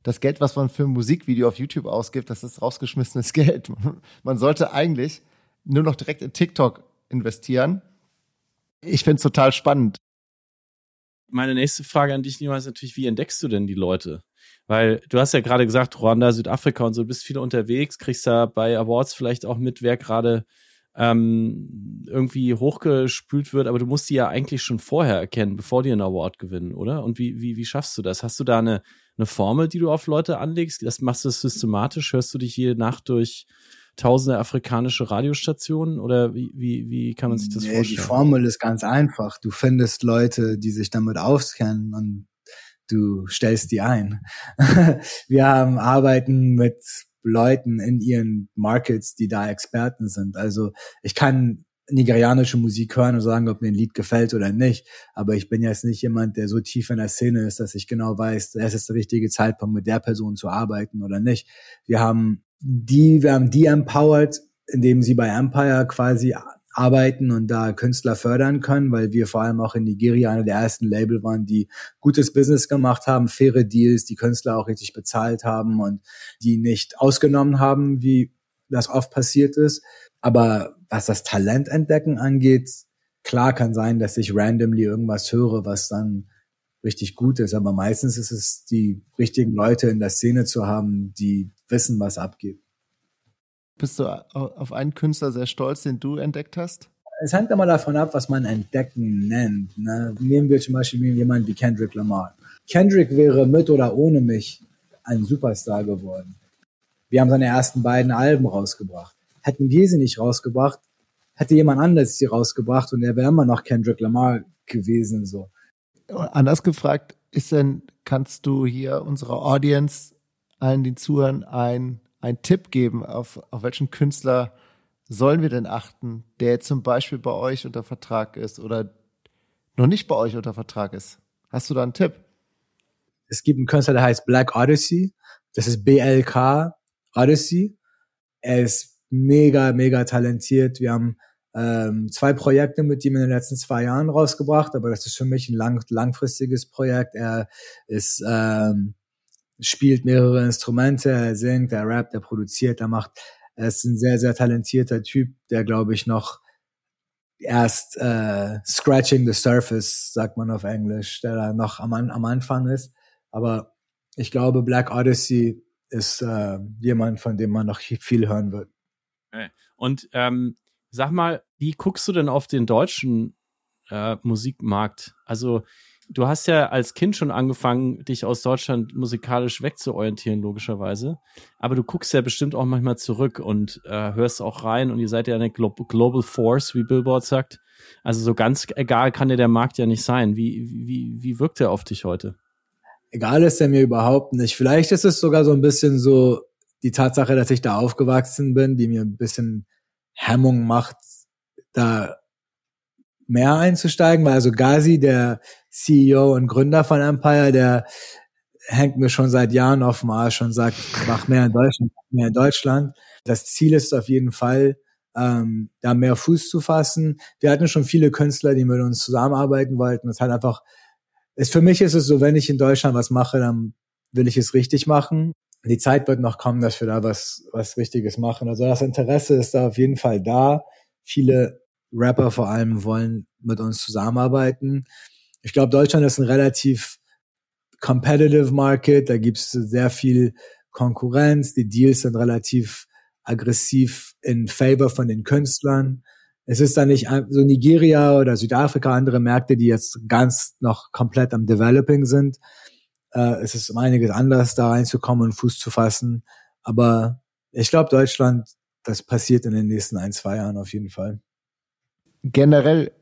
das Geld, was man für ein Musikvideo auf YouTube ausgibt, das ist rausgeschmissenes <laughs> Geld. Man sollte eigentlich nur noch direkt in TikTok investieren. Ich finde es total spannend. Meine nächste Frage an dich, Nima, ist natürlich, wie entdeckst du denn die Leute? Weil du hast ja gerade gesagt, Ruanda, Südafrika und so, du bist viel unterwegs, kriegst da bei Awards vielleicht auch mit, wer gerade ähm, irgendwie hochgespült wird, aber du musst die ja eigentlich schon vorher erkennen, bevor die einen Award gewinnen, oder? Und wie, wie, wie schaffst du das? Hast du da eine, eine Formel, die du auf Leute anlegst? Das machst du systematisch? Hörst du dich jede Nacht durch tausende afrikanische Radiostationen oder wie, wie, wie kann man sich das nee, vorstellen? Die Formel ist ganz einfach. Du findest Leute, die sich damit auskennen und du stellst die ein. <laughs> Wir haben arbeiten mit Leuten in ihren Markets, die da Experten sind. Also ich kann nigerianische Musik hören und sagen, ob mir ein Lied gefällt oder nicht. Aber ich bin jetzt nicht jemand, der so tief in der Szene ist, dass ich genau weiß, es ist der richtige Zeitpunkt, mit der Person zu arbeiten oder nicht. Wir haben die, wir haben die empowered, indem sie bei Empire quasi arbeiten und da Künstler fördern können, weil wir vor allem auch in Nigeria einer der ersten Label waren, die gutes Business gemacht haben, faire Deals, die Künstler auch richtig bezahlt haben und die nicht ausgenommen haben, wie das oft passiert ist. Aber was das Talent entdecken angeht, klar kann sein, dass ich randomly irgendwas höre, was dann richtig gut ist. Aber meistens ist es die richtigen Leute in der Szene zu haben, die wissen, was abgeht. Bist du auf einen Künstler sehr stolz, den du entdeckt hast? Es hängt immer davon ab, was man entdecken nennt. Ne? Nehmen wir zum Beispiel jemanden wie Kendrick Lamar. Kendrick wäre mit oder ohne mich ein Superstar geworden. Wir haben seine ersten beiden Alben rausgebracht. Hätten wir sie nicht rausgebracht, hätte jemand anderes sie rausgebracht und er wäre immer noch Kendrick Lamar gewesen. So. Anders gefragt, ist denn, kannst du hier unserer Audience, allen, die zuhören, ein einen Tipp geben, auf, auf welchen Künstler sollen wir denn achten, der zum Beispiel bei euch unter Vertrag ist oder noch nicht bei euch unter Vertrag ist? Hast du da einen Tipp? Es gibt einen Künstler, der heißt Black Odyssey. Das ist BLK Odyssey. Er ist mega, mega talentiert. Wir haben ähm, zwei Projekte mit ihm in den letzten zwei Jahren rausgebracht, aber das ist für mich ein lang, langfristiges Projekt. Er ist ähm, spielt mehrere Instrumente, er singt, er rappt, er produziert, er macht, er ist ein sehr, sehr talentierter Typ, der glaube ich noch erst äh, scratching the surface, sagt man auf Englisch, der da noch am, am Anfang ist. Aber ich glaube, Black Odyssey ist äh, jemand, von dem man noch viel hören wird. Und ähm, sag mal, wie guckst du denn auf den deutschen äh, Musikmarkt? Also du hast ja als Kind schon angefangen, dich aus Deutschland musikalisch wegzuorientieren, logischerweise. Aber du guckst ja bestimmt auch manchmal zurück und äh, hörst auch rein und ihr seid ja eine Glo Global Force, wie Billboard sagt. Also so ganz egal kann dir der Markt ja nicht sein. Wie, wie, wie wirkt er auf dich heute? Egal ist er mir überhaupt nicht. Vielleicht ist es sogar so ein bisschen so die Tatsache, dass ich da aufgewachsen bin, die mir ein bisschen Hemmung macht, da mehr einzusteigen, weil also Gazi, der CEO und Gründer von Empire, der hängt mir schon seit Jahren auf dem Arsch und sagt, mach mehr in Deutschland, mach mehr in Deutschland. Das Ziel ist auf jeden Fall, ähm, da mehr Fuß zu fassen. Wir hatten schon viele Künstler, die mit uns zusammenarbeiten wollten. Das hat einfach, ist, für mich ist es so, wenn ich in Deutschland was mache, dann will ich es richtig machen. Die Zeit wird noch kommen, dass wir da was, was Richtiges machen. Also das Interesse ist da auf jeden Fall da. Viele Rapper vor allem wollen mit uns zusammenarbeiten. Ich glaube, Deutschland ist ein relativ competitive Market. Da gibt es sehr viel Konkurrenz. Die Deals sind relativ aggressiv in favor von den Künstlern. Es ist da nicht so Nigeria oder Südafrika, andere Märkte, die jetzt ganz noch komplett am Developing sind. Äh, es ist um einiges anders, da reinzukommen und Fuß zu fassen. Aber ich glaube, Deutschland, das passiert in den nächsten ein, zwei Jahren auf jeden Fall generell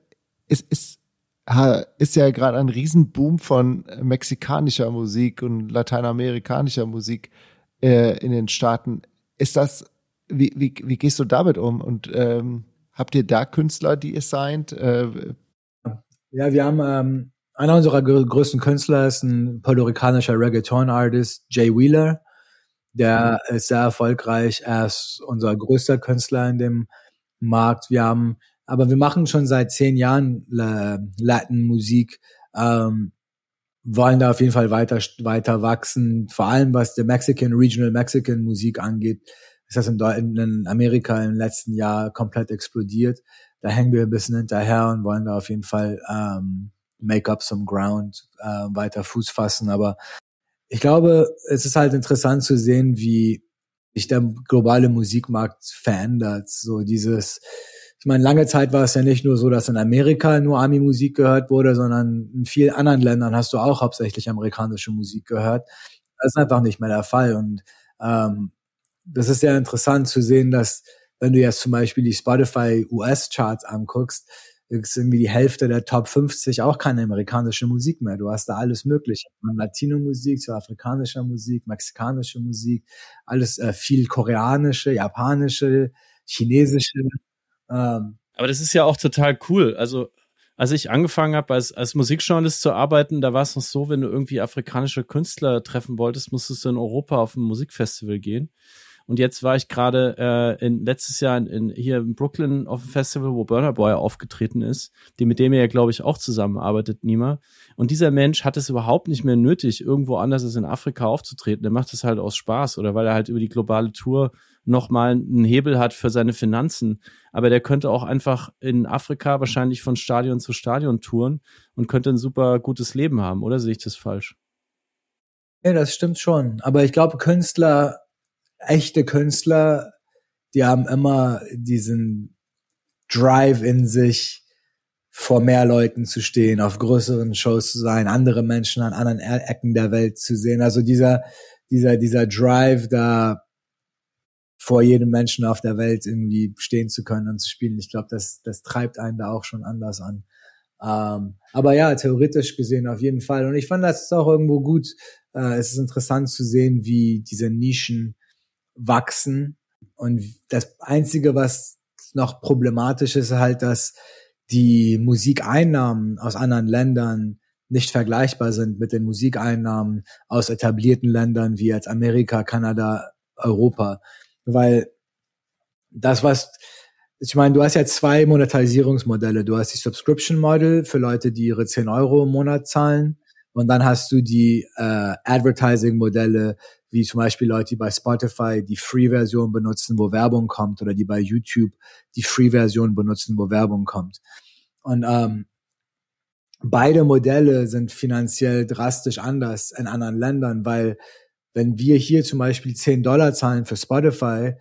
ist, ist, ist ja gerade ein Riesenboom von mexikanischer Musik und lateinamerikanischer Musik äh, in den Staaten. Ist das, wie, wie, wie gehst du damit um? Und ähm, habt ihr da Künstler, die ihr signed? Äh, ja, wir haben ähm, einer unserer größten Künstler ist ein puerto-ricanischer Reggaeton-Artist, Jay Wheeler. Der ist sehr erfolgreich. Er ist unser größter Künstler in dem Markt. Wir haben aber wir machen schon seit zehn Jahren äh, Latin-Musik, ähm, wollen da auf jeden Fall weiter, weiter wachsen. Vor allem was der Mexican, Regional Mexican Musik angeht, ist das in, in Amerika im letzten Jahr komplett explodiert. Da hängen wir ein bisschen hinterher und wollen da auf jeden Fall ähm, make up some ground, äh, weiter Fuß fassen. Aber ich glaube, es ist halt interessant zu sehen, wie sich der globale Musikmarkt verändert. So dieses, ich meine, lange Zeit war es ja nicht nur so, dass in Amerika nur Ami-Musik gehört wurde, sondern in vielen anderen Ländern hast du auch hauptsächlich amerikanische Musik gehört. Das ist einfach nicht mehr der Fall. Und ähm, das ist sehr interessant zu sehen, dass wenn du jetzt zum Beispiel die Spotify US-Charts anguckst, ist irgendwie die Hälfte der Top 50 auch keine amerikanische Musik mehr. Du hast da alles Mögliche. Von Latino-Musik zu afrikanischer Musik, mexikanische Musik, alles äh, viel koreanische, japanische, chinesische. Ähm. Aber das ist ja auch total cool. Also als ich angefangen habe, als, als Musikjournalist zu arbeiten, da war es noch so, wenn du irgendwie afrikanische Künstler treffen wolltest, musstest du in Europa auf ein Musikfestival gehen. Und jetzt war ich gerade äh, in letztes Jahr in, in, hier in Brooklyn auf dem Festival, wo Burner Boy aufgetreten ist, die mit dem er ja, glaube ich, auch zusammenarbeitet, Nima. Und dieser Mensch hat es überhaupt nicht mehr nötig, irgendwo anders als in Afrika aufzutreten. Der macht es halt aus Spaß oder weil er halt über die globale Tour nochmal einen Hebel hat für seine Finanzen. Aber der könnte auch einfach in Afrika wahrscheinlich von Stadion zu Stadion touren und könnte ein super gutes Leben haben, oder sehe ich das falsch? Ja, das stimmt schon. Aber ich glaube, Künstler echte Künstler, die haben immer diesen Drive in sich, vor mehr Leuten zu stehen, auf größeren Shows zu sein, andere Menschen an anderen e-, Ecken der Welt zu sehen. Also dieser, dieser, dieser Drive da vor jedem Menschen auf der Welt irgendwie stehen zu können und zu spielen. Ich glaube, das, das treibt einen da auch schon anders an. Ähm, aber ja, theoretisch gesehen auf jeden Fall. Und ich fand das ist auch irgendwo gut. Äh, es ist interessant zu sehen, wie diese Nischen wachsen. Und das Einzige, was noch problematisch ist, halt, dass die Musikeinnahmen aus anderen Ländern nicht vergleichbar sind mit den Musikeinnahmen aus etablierten Ländern wie jetzt Amerika, Kanada, Europa. Weil das, was, ich meine, du hast ja zwei Monetarisierungsmodelle. Du hast die Subscription Model für Leute, die ihre 10 Euro im Monat zahlen. Und dann hast du die äh, Advertising-Modelle wie zum Beispiel Leute, die bei Spotify die Free-Version benutzen, wo Werbung kommt, oder die bei YouTube die Free-Version benutzen, wo Werbung kommt. Und ähm, beide Modelle sind finanziell drastisch anders in anderen Ländern, weil wenn wir hier zum Beispiel 10 Dollar zahlen für Spotify,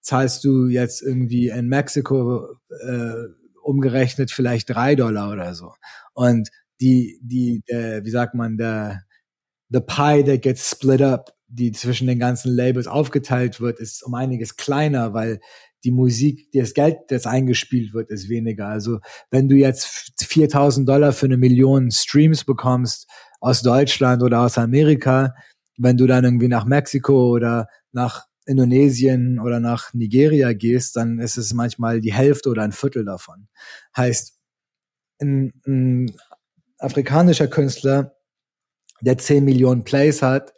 zahlst du jetzt irgendwie in Mexiko äh, umgerechnet vielleicht drei Dollar oder so. Und die, die, der, wie sagt man, der, the pie that gets split up die zwischen den ganzen Labels aufgeteilt wird, ist um einiges kleiner, weil die Musik, das Geld, das eingespielt wird, ist weniger. Also wenn du jetzt 4000 Dollar für eine Million Streams bekommst aus Deutschland oder aus Amerika, wenn du dann irgendwie nach Mexiko oder nach Indonesien oder nach Nigeria gehst, dann ist es manchmal die Hälfte oder ein Viertel davon. Heißt, ein, ein afrikanischer Künstler, der 10 Millionen Plays hat,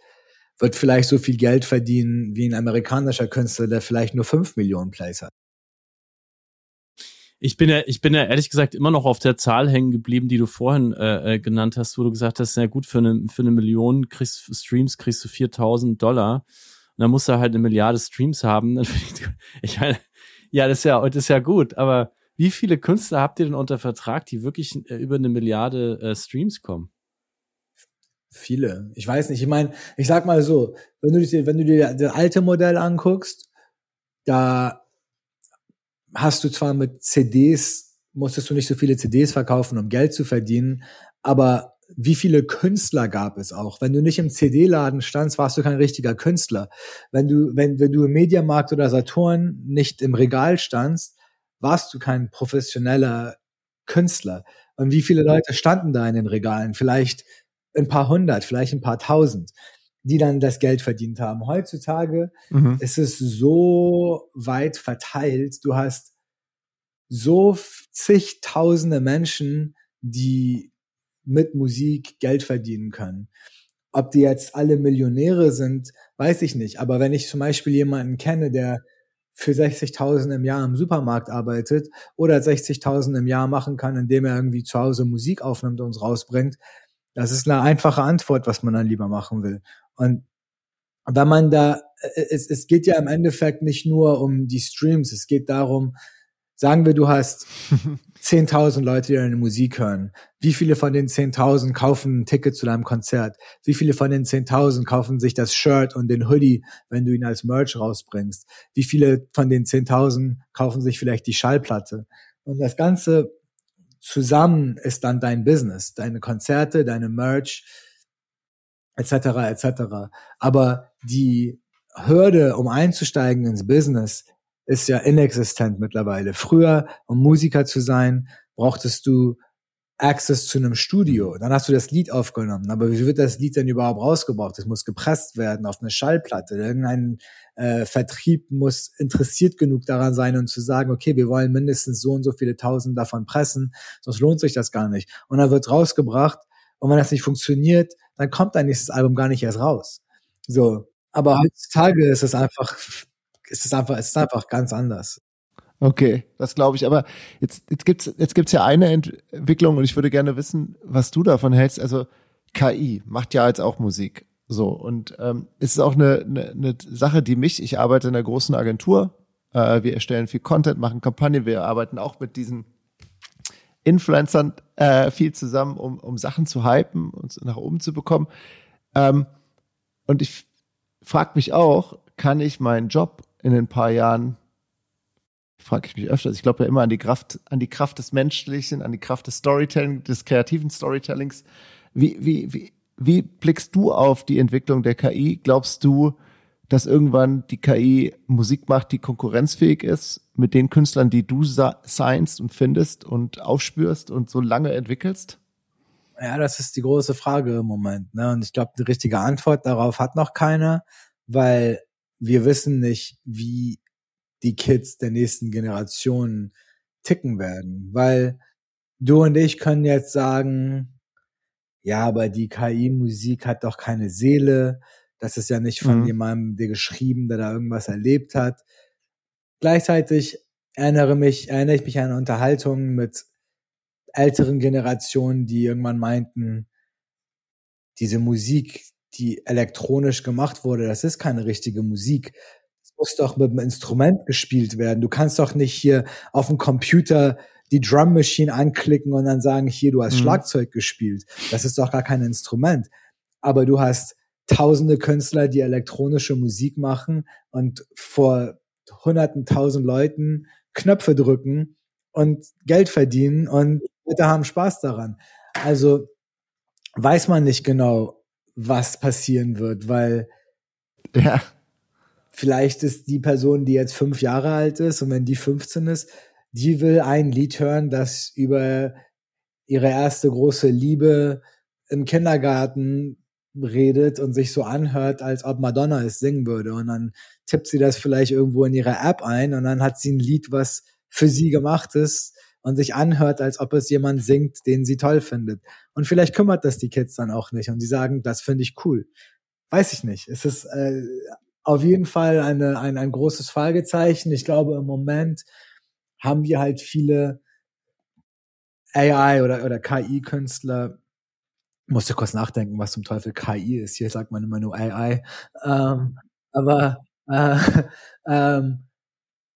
wird vielleicht so viel Geld verdienen wie ein amerikanischer Künstler, der vielleicht nur fünf Millionen Plays hat. Ich bin ja, ich bin ja ehrlich gesagt immer noch auf der Zahl hängen geblieben, die du vorhin äh, äh genannt hast, wo du gesagt hast, na gut, für eine, für eine Million kriegst, Streams kriegst du 4000 Dollar. Und dann musst du halt eine Milliarde Streams haben. <laughs> Ich meine, ja, das ist ja, das ist ja gut, aber wie viele Künstler habt ihr denn unter Vertrag, die wirklich äh, über eine Milliarde äh, Streams kommen? Viele. Ich weiß nicht. Ich meine, ich sag mal so, wenn du dir, wenn du dir das alte Modell anguckst, da hast du zwar mit CDs, musstest du nicht so viele CDs verkaufen, um Geld zu verdienen, aber wie viele Künstler gab es auch? Wenn du nicht im CD-Laden standst, warst du kein richtiger Künstler. Wenn du, wenn, wenn du im Mediamarkt oder Saturn nicht im Regal standst, warst du kein professioneller Künstler. Und wie viele Leute standen da in den Regalen? Vielleicht ein paar hundert, vielleicht ein paar tausend, die dann das Geld verdient haben. Heutzutage mhm. ist es so weit verteilt. Du hast so zigtausende Menschen, die mit Musik Geld verdienen können. Ob die jetzt alle Millionäre sind, weiß ich nicht. Aber wenn ich zum Beispiel jemanden kenne, der für 60.000 im Jahr im Supermarkt arbeitet oder 60.000 im Jahr machen kann, indem er irgendwie zu Hause Musik aufnimmt und uns rausbringt, das ist eine einfache Antwort, was man dann lieber machen will. Und wenn man da, äh, es, es geht ja im Endeffekt nicht nur um die Streams, es geht darum, Sagen wir, du hast <laughs> 10.000 Leute, die deine Musik hören. Wie viele von den 10.000 kaufen ein Ticket zu deinem Konzert? Wie viele von den 10.000 kaufen sich das Shirt und den Hoodie, wenn du ihn als Merch rausbringst? Wie viele von den 10.000 kaufen sich vielleicht die Schallplatte? Und das Ganze zusammen ist dann dein Business, deine Konzerte, deine Merch, etc., etc. Aber die Hürde, um einzusteigen ins Business, ist ja inexistent mittlerweile. Früher, um Musiker zu sein, brauchtest du Access zu einem Studio. Dann hast du das Lied aufgenommen. Aber wie wird das Lied denn überhaupt rausgebracht? Es muss gepresst werden auf eine Schallplatte. Irgendein äh, Vertrieb muss interessiert genug daran sein und zu sagen, okay, wir wollen mindestens so und so viele tausend davon pressen, sonst lohnt sich das gar nicht. Und dann wird rausgebracht. Und wenn das nicht funktioniert, dann kommt dein nächstes Album gar nicht erst raus. So. Aber heutzutage ist es einfach ist es einfach, ist einfach ganz anders. Okay, das glaube ich. Aber jetzt, jetzt gibt's, jetzt gibt's ja eine Entwicklung und ich würde gerne wissen, was du davon hältst. Also KI macht ja jetzt auch Musik. So und ähm, es ist auch eine, eine, eine Sache, die mich. Ich arbeite in einer großen Agentur. Äh, wir erstellen viel Content, machen Kampagnen. Wir arbeiten auch mit diesen Influencern äh, viel zusammen, um, um Sachen zu hypen und nach oben zu bekommen. Ähm, und ich frage mich auch, kann ich meinen Job in ein paar Jahren, frage ich mich öfters, ich glaube ja immer an die Kraft, an die Kraft des Menschlichen, an die Kraft des Storytelling, des kreativen Storytellings. Wie, wie, wie, wie blickst du auf die Entwicklung der KI? Glaubst du, dass irgendwann die KI Musik macht, die konkurrenzfähig ist mit den Künstlern, die du seinst und findest und aufspürst und so lange entwickelst? Ja, das ist die große Frage im Moment. Ne? Und ich glaube, die richtige Antwort darauf hat noch keiner, weil wir wissen nicht, wie die Kids der nächsten Generation ticken werden, weil du und ich können jetzt sagen, ja, aber die KI-Musik hat doch keine Seele. Das ist ja nicht von mhm. jemandem, der geschrieben, der da irgendwas erlebt hat. Gleichzeitig erinnere mich, erinnere ich mich an Unterhaltungen mit älteren Generationen, die irgendwann meinten, diese Musik, die elektronisch gemacht wurde, das ist keine richtige Musik. Es muss doch mit einem Instrument gespielt werden. Du kannst doch nicht hier auf dem Computer die Drum Machine anklicken und dann sagen, hier, du hast mhm. Schlagzeug gespielt. Das ist doch gar kein Instrument. Aber du hast tausende Künstler, die elektronische Musik machen und vor hunderten tausend Leuten Knöpfe drücken und Geld verdienen und Leute haben Spaß daran. Also weiß man nicht genau, was passieren wird, weil ja. vielleicht ist die Person, die jetzt fünf Jahre alt ist und wenn die 15 ist, die will ein Lied hören, das über ihre erste große Liebe im Kindergarten redet und sich so anhört, als ob Madonna es singen würde. Und dann tippt sie das vielleicht irgendwo in ihre App ein und dann hat sie ein Lied, was für sie gemacht ist und sich anhört, als ob es jemand singt, den sie toll findet. Und vielleicht kümmert das die Kids dann auch nicht und sie sagen, das finde ich cool. Weiß ich nicht. Es ist äh, auf jeden Fall eine, ein, ein großes Fragezeichen. Ich glaube, im Moment haben wir halt viele AI oder, oder KI-Künstler. Musste kurz nachdenken, was zum Teufel KI ist. Hier sagt man immer nur AI. Ähm, aber äh, <laughs> ähm,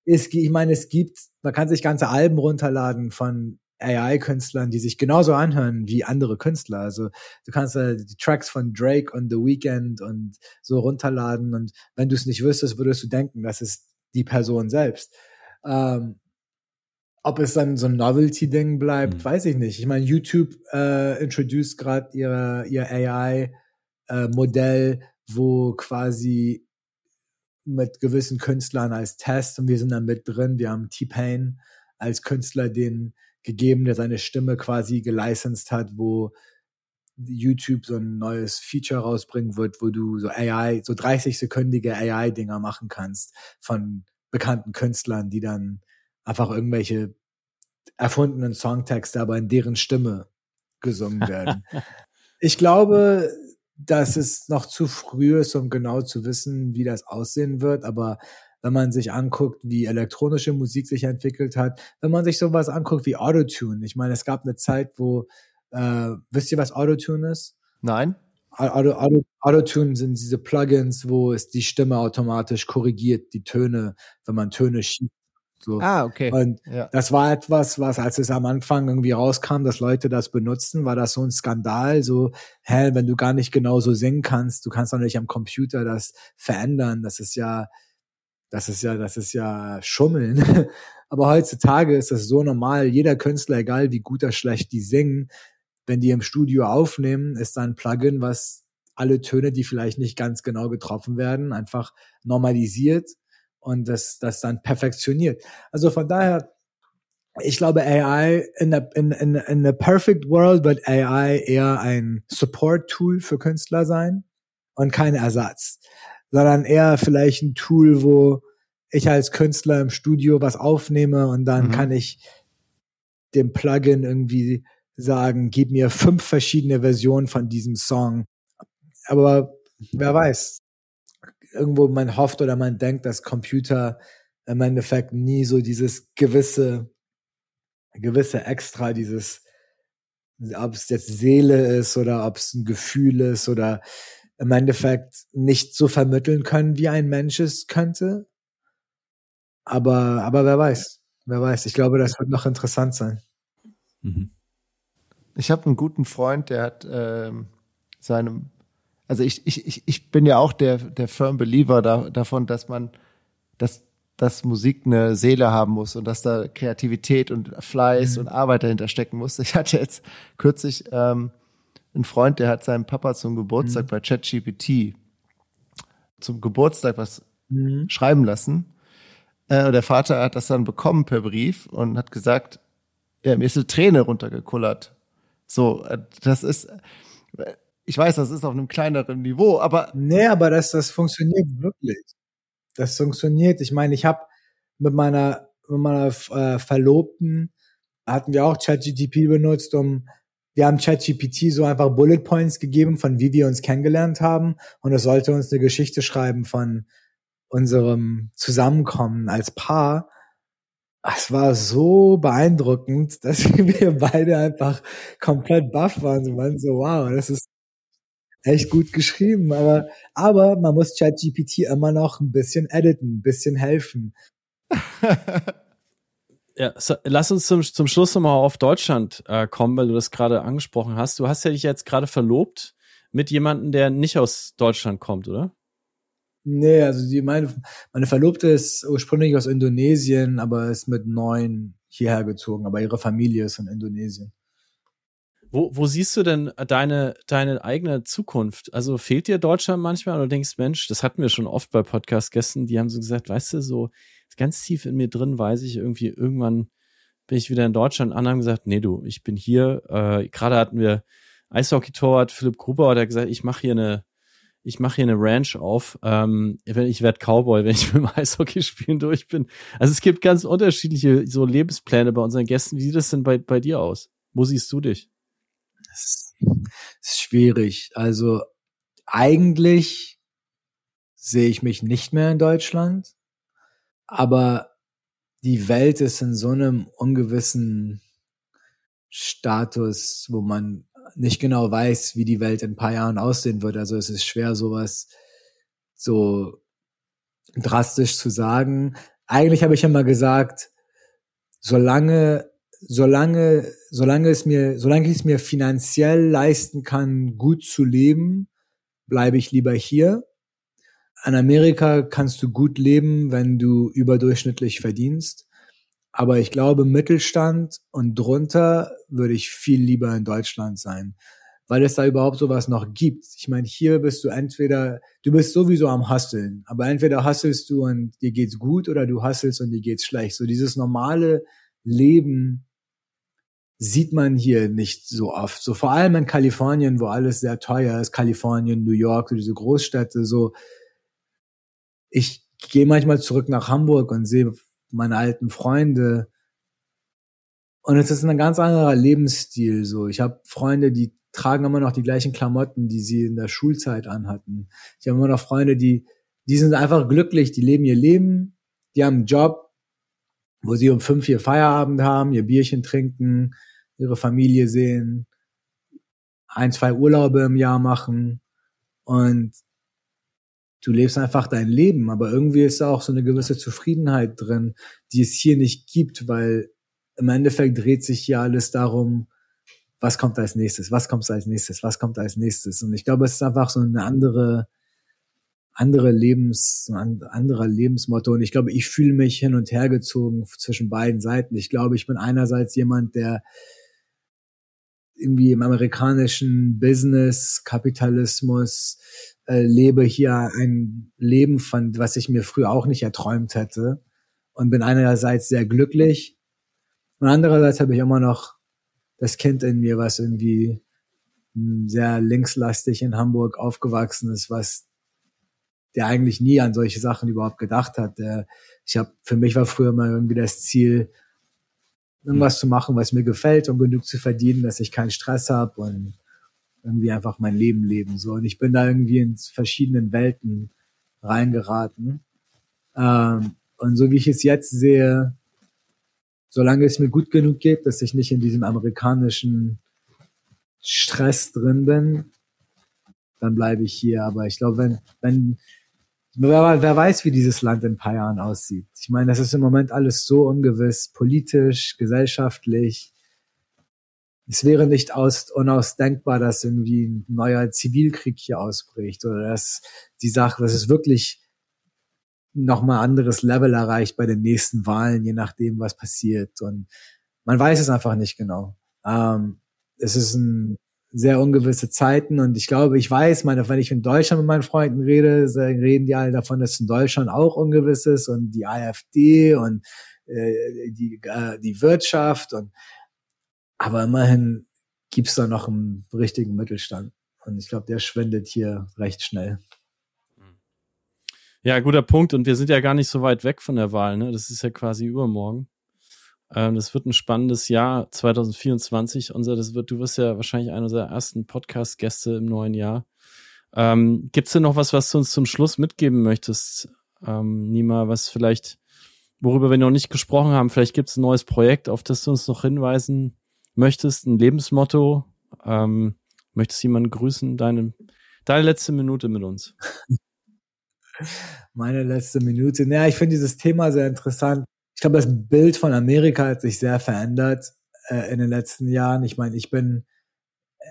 es, ich meine, es gibt, man kann sich ganze Alben runterladen von AI-Künstlern, die sich genauso anhören wie andere Künstler. Also du kannst äh, die Tracks von Drake und The Weeknd und so runterladen und wenn du es nicht wüsstest, würdest du denken, das ist die Person selbst. Ähm, ob es dann so ein Novelty-Ding bleibt, mhm. weiß ich nicht. Ich meine, YouTube äh, introduced gerade ihre ihr AI-Modell, äh, wo quasi mit gewissen Künstlern als Test und wir sind da mit drin. Wir haben T-Pain als Künstler den gegeben, der seine Stimme quasi gelicensed hat, wo YouTube so ein neues Feature rausbringen wird, wo du so AI, so 30-sekündige AI-Dinger machen kannst von bekannten Künstlern, die dann einfach irgendwelche erfundenen Songtexte, aber in deren Stimme gesungen <laughs> werden. ich glaube, dass es noch zu früh ist, um genau zu wissen, wie das aussehen wird. Aber wenn man sich anguckt, wie elektronische Musik sich entwickelt hat, wenn man sich sowas anguckt wie Autotune. Ich meine, es gab eine Zeit, wo, äh, wisst ihr, was Autotune ist? Nein. Auto, Auto, Autotune sind diese Plugins, wo es die Stimme automatisch korrigiert, die Töne, wenn man Töne schiebt. So. Ah, okay. Und Ja. das war etwas, was, als es am Anfang irgendwie rauskam, dass Leute das benutzen, war das so ein Skandal. So, hä, wenn du gar nicht genau so singen kannst, du kannst doch nicht am Computer das verändern. Das ist ja, das ist ja, das ist ja Schummeln. <laughs> Aber heutzutage ist das so normal. Jeder Künstler, egal wie gut oder schlecht die singen, wenn die im Studio aufnehmen, ist da ein Plugin, was alle Töne, die vielleicht nicht ganz genau getroffen werden, einfach normalisiert und das, das dann perfektioniert. Also von daher, ich glaube, AI in a, in, in, in a perfect world wird AI eher ein Support-Tool für Künstler sein und kein Ersatz, sondern eher vielleicht ein Tool, wo ich als Künstler im Studio was aufnehme und dann Mhm. kann ich dem Plugin irgendwie sagen, gib mir fünf verschiedene Versionen von diesem Song. Aber wer weiß, irgendwo man hofft oder man denkt, dass Computer im Endeffekt nie so dieses gewisse, gewisse Extra, dieses, ob es jetzt Seele ist oder ob es ein Gefühl ist oder im Endeffekt nicht so vermitteln können, wie ein Mensch es könnte. Aber, aber wer weiß, wer weiß. Ich glaube, das wird noch interessant sein. Mhm. Ich habe einen guten Freund, der hat ähm, seinem, also ich, ich, ich, ich bin ja auch der, der firm Believer da, davon, dass man, dass, dass Musik eine Seele haben muss und dass da Kreativität und Fleiß und Arbeit dahinter stecken muss. Ich hatte jetzt kürzlich ähm, einen Freund, der hat seinem Papa zum Geburtstag bei ChatGPT zum Geburtstag was Mhm. schreiben lassen. Äh, und der Vater hat das dann bekommen per Brief und hat gesagt, ja, mir ist eine Träne runtergekullert. So, äh, das ist, ich weiß, das ist auf einem kleineren Niveau, aber Nee, aber das, das funktioniert wirklich. Das funktioniert. Ich meine, ich habe mit meiner, mit meiner äh, Verlobten hatten wir auch ChatGPT benutzt, um wir haben ChatGPT so einfach Bullet Points gegeben, von wie wir uns kennengelernt haben. Und es sollte uns eine Geschichte schreiben von unserem Zusammenkommen als Paar. Es war so beeindruckend, <laughs> dass wir beide einfach komplett baff waren. Wir waren so, wow, das ist echt gut geschrieben, aber, aber man muss ChatGPT immer noch ein bisschen editen, ein bisschen helfen. <laughs> Ja, so, lass uns zum, zum Schluss nochmal auf Deutschland äh, kommen, weil du das gerade angesprochen hast. Du hast ja dich jetzt gerade verlobt mit jemandem, der nicht aus Deutschland kommt, oder? Nee, also die, meine, meine Verlobte ist ursprünglich aus Indonesien, aber ist mit neun hierher gezogen, aber ihre Familie ist in Indonesien. Wo, wo siehst du denn deine, deine eigene Zukunft? Also fehlt dir Deutschland manchmal oder denkst, Mensch, das hatten wir schon oft bei Podcast-Gästen, die haben so gesagt, weißt du, so ganz tief in mir drin weiß ich irgendwie, irgendwann bin ich wieder in Deutschland. Andere haben gesagt, nee, du, ich bin hier. Äh, Gerade hatten wir Eishockey-Torwart Philipp Gruber, der hat gesagt, ich mache hier eine, ich mache hier eine Ranch auf. Ähm, ich werde Cowboy, wenn ich <laughs> mit dem Eishockey-Spielen durch bin. Also es gibt ganz unterschiedliche so Lebenspläne bei unseren Gästen. Wie sieht das denn bei, bei dir aus? Wo siehst du dich? Das ist schwierig. Also eigentlich sehe ich mich nicht mehr in Deutschland, aber die Welt ist in so einem ungewissen Status, wo man nicht genau weiß, wie die Welt in ein paar Jahren aussehen wird. Also es ist schwer, sowas so drastisch zu sagen. Eigentlich habe ich immer gesagt, solange, solange, solange es mir, solange ich es mir finanziell leisten kann, gut zu leben, bleibe ich lieber hier. In Amerika kannst du gut leben, wenn du überdurchschnittlich verdienst. Aber ich glaube, Mittelstand und drunter würde ich viel lieber in Deutschland sein, weil es da überhaupt sowas noch gibt. Ich meine, hier bist du entweder, du bist sowieso am Husteln, aber entweder hustelst du und dir geht's gut oder du hustelst und dir geht's schlecht. So dieses normale Leben sieht man hier nicht so oft. So vor allem in Kalifornien, wo alles sehr teuer ist, Kalifornien, New York, so diese Großstädte, so ich gehe manchmal zurück nach Hamburg und sehe meine alten Freunde. Und es ist ein ganz anderer Lebensstil. So, ich habe Freunde, die tragen immer noch die gleichen Klamotten, die sie in der Schulzeit anhatten. Ich habe immer noch Freunde, die, die sind einfach glücklich, die leben ihr Leben, die haben einen Job, wo sie um fünf ihr Feierabend haben, ihr Bierchen trinken, ihre Familie sehen, ein, zwei Urlaube im Jahr machen. Und du lebst einfach dein Leben, aber irgendwie ist da auch so eine gewisse Zufriedenheit drin, die es hier nicht gibt, weil im Endeffekt dreht sich hier alles darum, was kommt als nächstes, was kommt als nächstes, was kommt als nächstes. Und ich glaube, es ist einfach so eine andere, andere Lebens, ein anderer Lebensmotto. Und ich glaube, ich fühle mich hin und her gezogen zwischen beiden Seiten. Ich glaube, ich bin einerseits jemand, der irgendwie im amerikanischen Business, Kapitalismus äh, lebe hier ein Leben von, was ich mir früher auch nicht erträumt hätte und bin einerseits sehr glücklich und andererseits habe ich immer noch das Kind in mir, was irgendwie hm, sehr linkslastig in Hamburg aufgewachsen ist, was der eigentlich nie an solche Sachen überhaupt gedacht hat. Der, ich habe für mich war früher mal irgendwie das Ziel, irgendwas zu machen, was mir gefällt und genug zu verdienen, dass ich keinen Stress habe und irgendwie einfach mein Leben leben so. Und ich bin da irgendwie in verschiedenen Welten reingeraten. Ähm, und so wie ich es jetzt sehe, solange es mir gut genug geht, dass ich nicht in diesem amerikanischen Stress drin bin, dann bleibe ich hier. Aber ich glaube, wenn, wenn, wer, wer weiß, wie dieses Land in ein paar Jahren aussieht. Ich meine, das ist im Moment alles so ungewiss, politisch, gesellschaftlich. Es wäre nicht aus, unausdenkbar, dass irgendwie ein neuer Zivilkrieg hier ausbricht oder dass die Sache, dass es wirklich nochmal anderes Level erreicht bei den nächsten Wahlen, je nachdem, was passiert. Und man weiß es einfach nicht genau. Ähm, es ist ein sehr ungewisse Zeiten und ich glaube, ich weiß, meine, wenn ich in Deutschland mit meinen Freunden rede, reden die alle davon, dass in Deutschland auch ungewiss ist und die AfD und äh, die, äh, die Wirtschaft und aber immerhin gibt's da noch einen richtigen Mittelstand. Und ich glaube, der schwindet hier recht schnell. Ja, guter Punkt. Und wir sind ja gar nicht so weit weg von der Wahl. Ne? Das ist ja quasi übermorgen. Ähm, das wird ein spannendes Jahr 2024. Unser, das wird, du wirst ja wahrscheinlich einer unserer ersten Podcast-Gäste im neuen Jahr. Ähm, Gibt es denn noch was, was du uns zum Schluss mitgeben möchtest, ähm, Nima, was vielleicht, worüber wir noch nicht gesprochen haben? Vielleicht gibt es ein neues Projekt, auf das du uns noch hinweisen möchtest, ein Lebensmotto. Ähm, möchtest jemanden grüßen? Deine, deine letzte Minute mit uns. <laughs> Meine letzte Minute. Naja, ich finde dieses Thema sehr interessant. Ich glaube, das Bild von Amerika hat sich sehr verändert äh, in den letzten Jahren. Ich meine, ich bin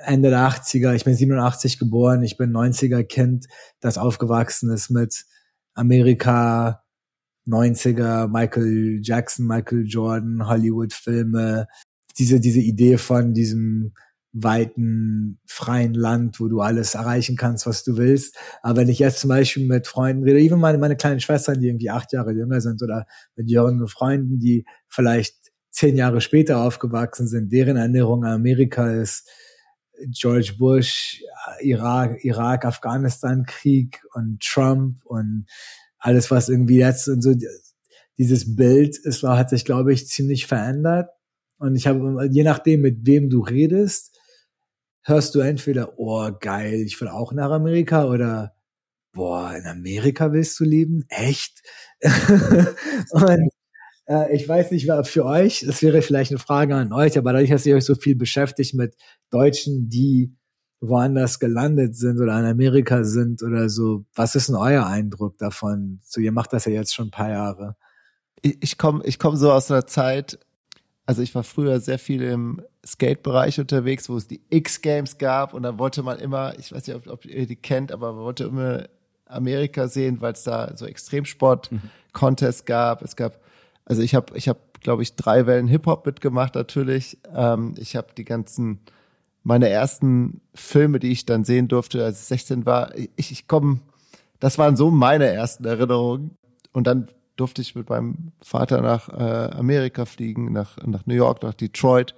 Ende der 80er, ich bin 87 geboren, ich bin 90er Kind, das aufgewachsen ist mit Amerika, 90er, Michael Jackson, Michael Jordan, Hollywood-Filme, diese, diese Idee von diesem weiten, freien Land, wo du alles erreichen kannst, was du willst. Aber wenn ich jetzt zum Beispiel mit Freunden rede, even meine, meine kleinen Schwestern, die irgendwie acht Jahre jünger sind oder mit jüngeren Freunden, die vielleicht zehn Jahre später aufgewachsen sind, deren Erinnerung an Amerika ist George Bush, Irak, Irak, Afghanistan Krieg und Trump und alles, was irgendwie jetzt und so dieses Bild ist, hat sich, glaube ich, ziemlich verändert. Und ich habe, je nachdem, mit wem du redest, hörst du entweder, oh geil, ich will auch nach Amerika oder boah, in Amerika willst du leben? Echt? <laughs> und äh, ich weiß nicht, für euch, das wäre vielleicht eine Frage an euch, aber dadurch, dass ihr euch so viel beschäftigt mit Deutschen, die woanders gelandet sind oder in Amerika sind oder so, was ist denn euer Eindruck davon? So, ihr macht das ja jetzt schon ein paar Jahre. Ich, ich komme ich komm so aus einer Zeit, also ich war früher sehr viel im Skate-Bereich unterwegs, wo es die X-Games gab und da wollte man immer, ich weiß nicht, ob, ob ihr die kennt, aber man wollte immer Amerika sehen, weil es da so Extremsport-Contests gab. Es gab, also ich habe, ich habe, glaube ich, drei Wellen Hip-Hop mitgemacht natürlich. Ähm, ich habe die ganzen, meine ersten Filme, die ich dann sehen durfte, als ich 16 war, ich, ich komme, das waren so meine ersten Erinnerungen. Und dann durfte ich mit meinem Vater nach äh, Amerika fliegen, nach, nach New York, nach Detroit.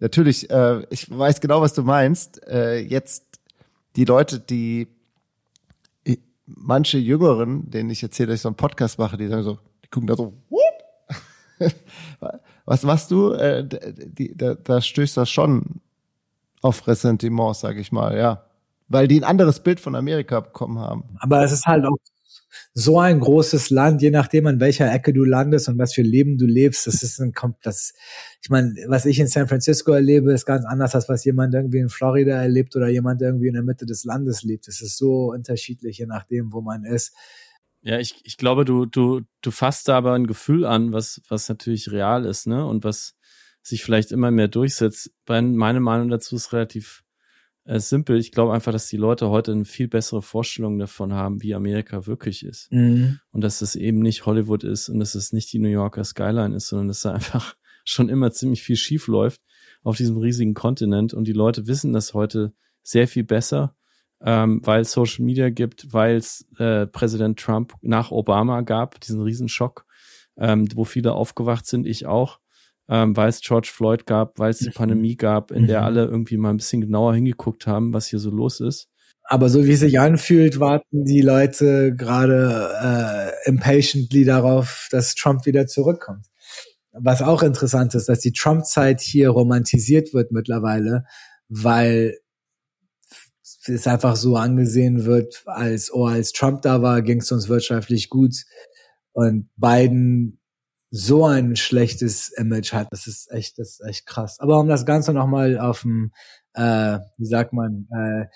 Natürlich, äh, ich weiß genau, was du meinst. Äh, jetzt die Leute, die manche Jüngeren, denen ich erzähle, dass ich so einen Podcast mache, die sagen so, die gucken da so, What? <laughs> was machst du? Äh, die, da, da stößt das schon auf Ressentiment, sage ich mal, ja. Weil die ein anderes Bild von Amerika bekommen haben. Aber es ist halt auch so ein großes Land, je nachdem an welcher Ecke du landest und was für Leben du lebst, das ist ein das, ich meine, was ich in San Francisco erlebe, ist ganz anders als was jemand irgendwie in Florida erlebt oder jemand irgendwie in der Mitte des Landes lebt. Es ist so unterschiedlich, je nachdem, wo man ist. Ja, ich, ich glaube, du, du, du fasst da aber ein Gefühl an, was, was natürlich real ist, ne? Und was sich vielleicht immer mehr durchsetzt. Meine Meinung dazu ist relativ äh, simpel. Ich glaube einfach, dass die Leute heute eine viel bessere Vorstellung davon haben, wie Amerika wirklich ist. Mhm. Und dass es eben nicht Hollywood ist und dass es nicht die New Yorker Skyline ist, sondern dass da <laughs> einfach schon immer ziemlich viel schief läuft auf diesem riesigen Kontinent. Und die Leute wissen das heute sehr viel besser, ähm, weil es Social Media gibt, weil es äh, Präsident Trump nach Obama gab, diesen Riesenschock, ähm, wo viele aufgewacht sind, ich auch ähm, weil es George Floyd gab, weil es die mhm. Pandemie gab, in der mhm. alle irgendwie mal ein bisschen genauer hingeguckt haben, was hier so los ist. Aber so wie es sich anfühlt, warten die Leute gerade äh, impatiently darauf, dass Trump wieder zurückkommt. Was auch interessant ist, dass die Trump-Zeit hier romantisiert wird mittlerweile, weil es einfach so angesehen wird, als oh, als Trump da war, ging es uns wirtschaftlich gut. Und Biden so ein schlechtes Image hat. Das ist echt, das ist echt krass. Aber um das Ganze nochmal auf dem, äh, wie sagt man, äh,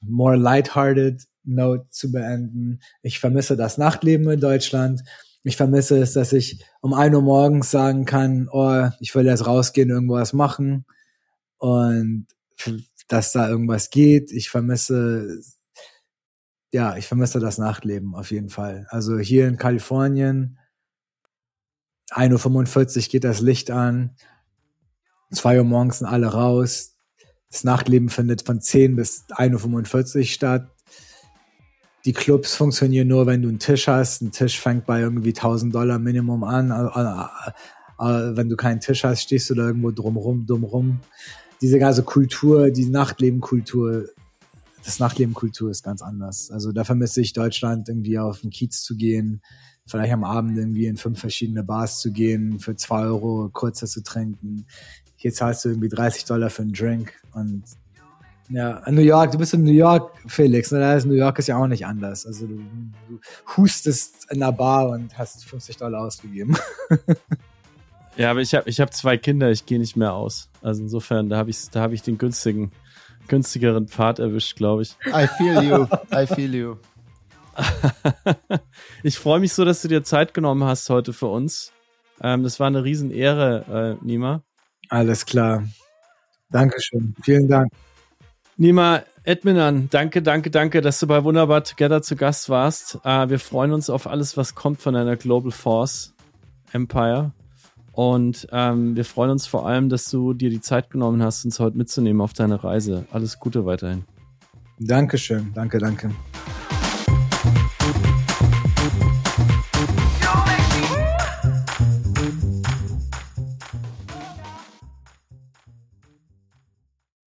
more lighthearted Note zu beenden. Ich vermisse das Nachtleben in Deutschland. Ich vermisse es, dass ich um ein Uhr morgens sagen kann, oh, ich will jetzt rausgehen, irgendwas machen. Und dass da irgendwas geht. Ich vermisse, ja, ich vermisse das Nachtleben auf jeden Fall. Also hier in Kalifornien, 1.45 Uhr geht das Licht an, 2 Uhr morgens sind alle raus, das Nachtleben findet von 10 bis 1.45 Uhr statt. Die Clubs funktionieren nur, wenn du einen Tisch hast. Ein Tisch fängt bei irgendwie 1000 Dollar Minimum an. Wenn du keinen Tisch hast, stehst du da irgendwo drumrum, dumm rum. Diese ganze Kultur, die Nachtlebenkultur, das Nachtlebenkultur ist ganz anders. Also da vermisse ich Deutschland, irgendwie auf den Kiez zu gehen, vielleicht am Abend irgendwie in fünf verschiedene Bars zu gehen, für zwei Euro kurzer zu trinken. Hier zahlst du irgendwie 30 Dollar für einen Drink und ja, in New York, du bist in New York, Felix, ne? New York ist ja auch nicht anders. Also du, du hustest in der Bar und hast 50 Dollar ausgegeben. <laughs> ja, aber ich habe ich hab zwei Kinder, ich gehe nicht mehr aus. Also insofern, da habe ich, da hab ich den günstigen, günstigeren Pfad erwischt, glaube ich. I feel you, I feel you. <laughs> ich freue mich so, dass du dir Zeit genommen hast heute für uns. Ähm, das war eine Riesenehre, äh, Nima. Alles klar. Dankeschön. Vielen Dank. Nima Edminan, danke, danke, danke, dass du bei Wunderbar Together zu Gast warst. Äh, wir freuen uns auf alles, was kommt von deiner Global Force Empire. Und ähm, wir freuen uns vor allem, dass du dir die Zeit genommen hast, uns heute mitzunehmen auf deine Reise. Alles Gute weiterhin. Dankeschön. Danke, danke.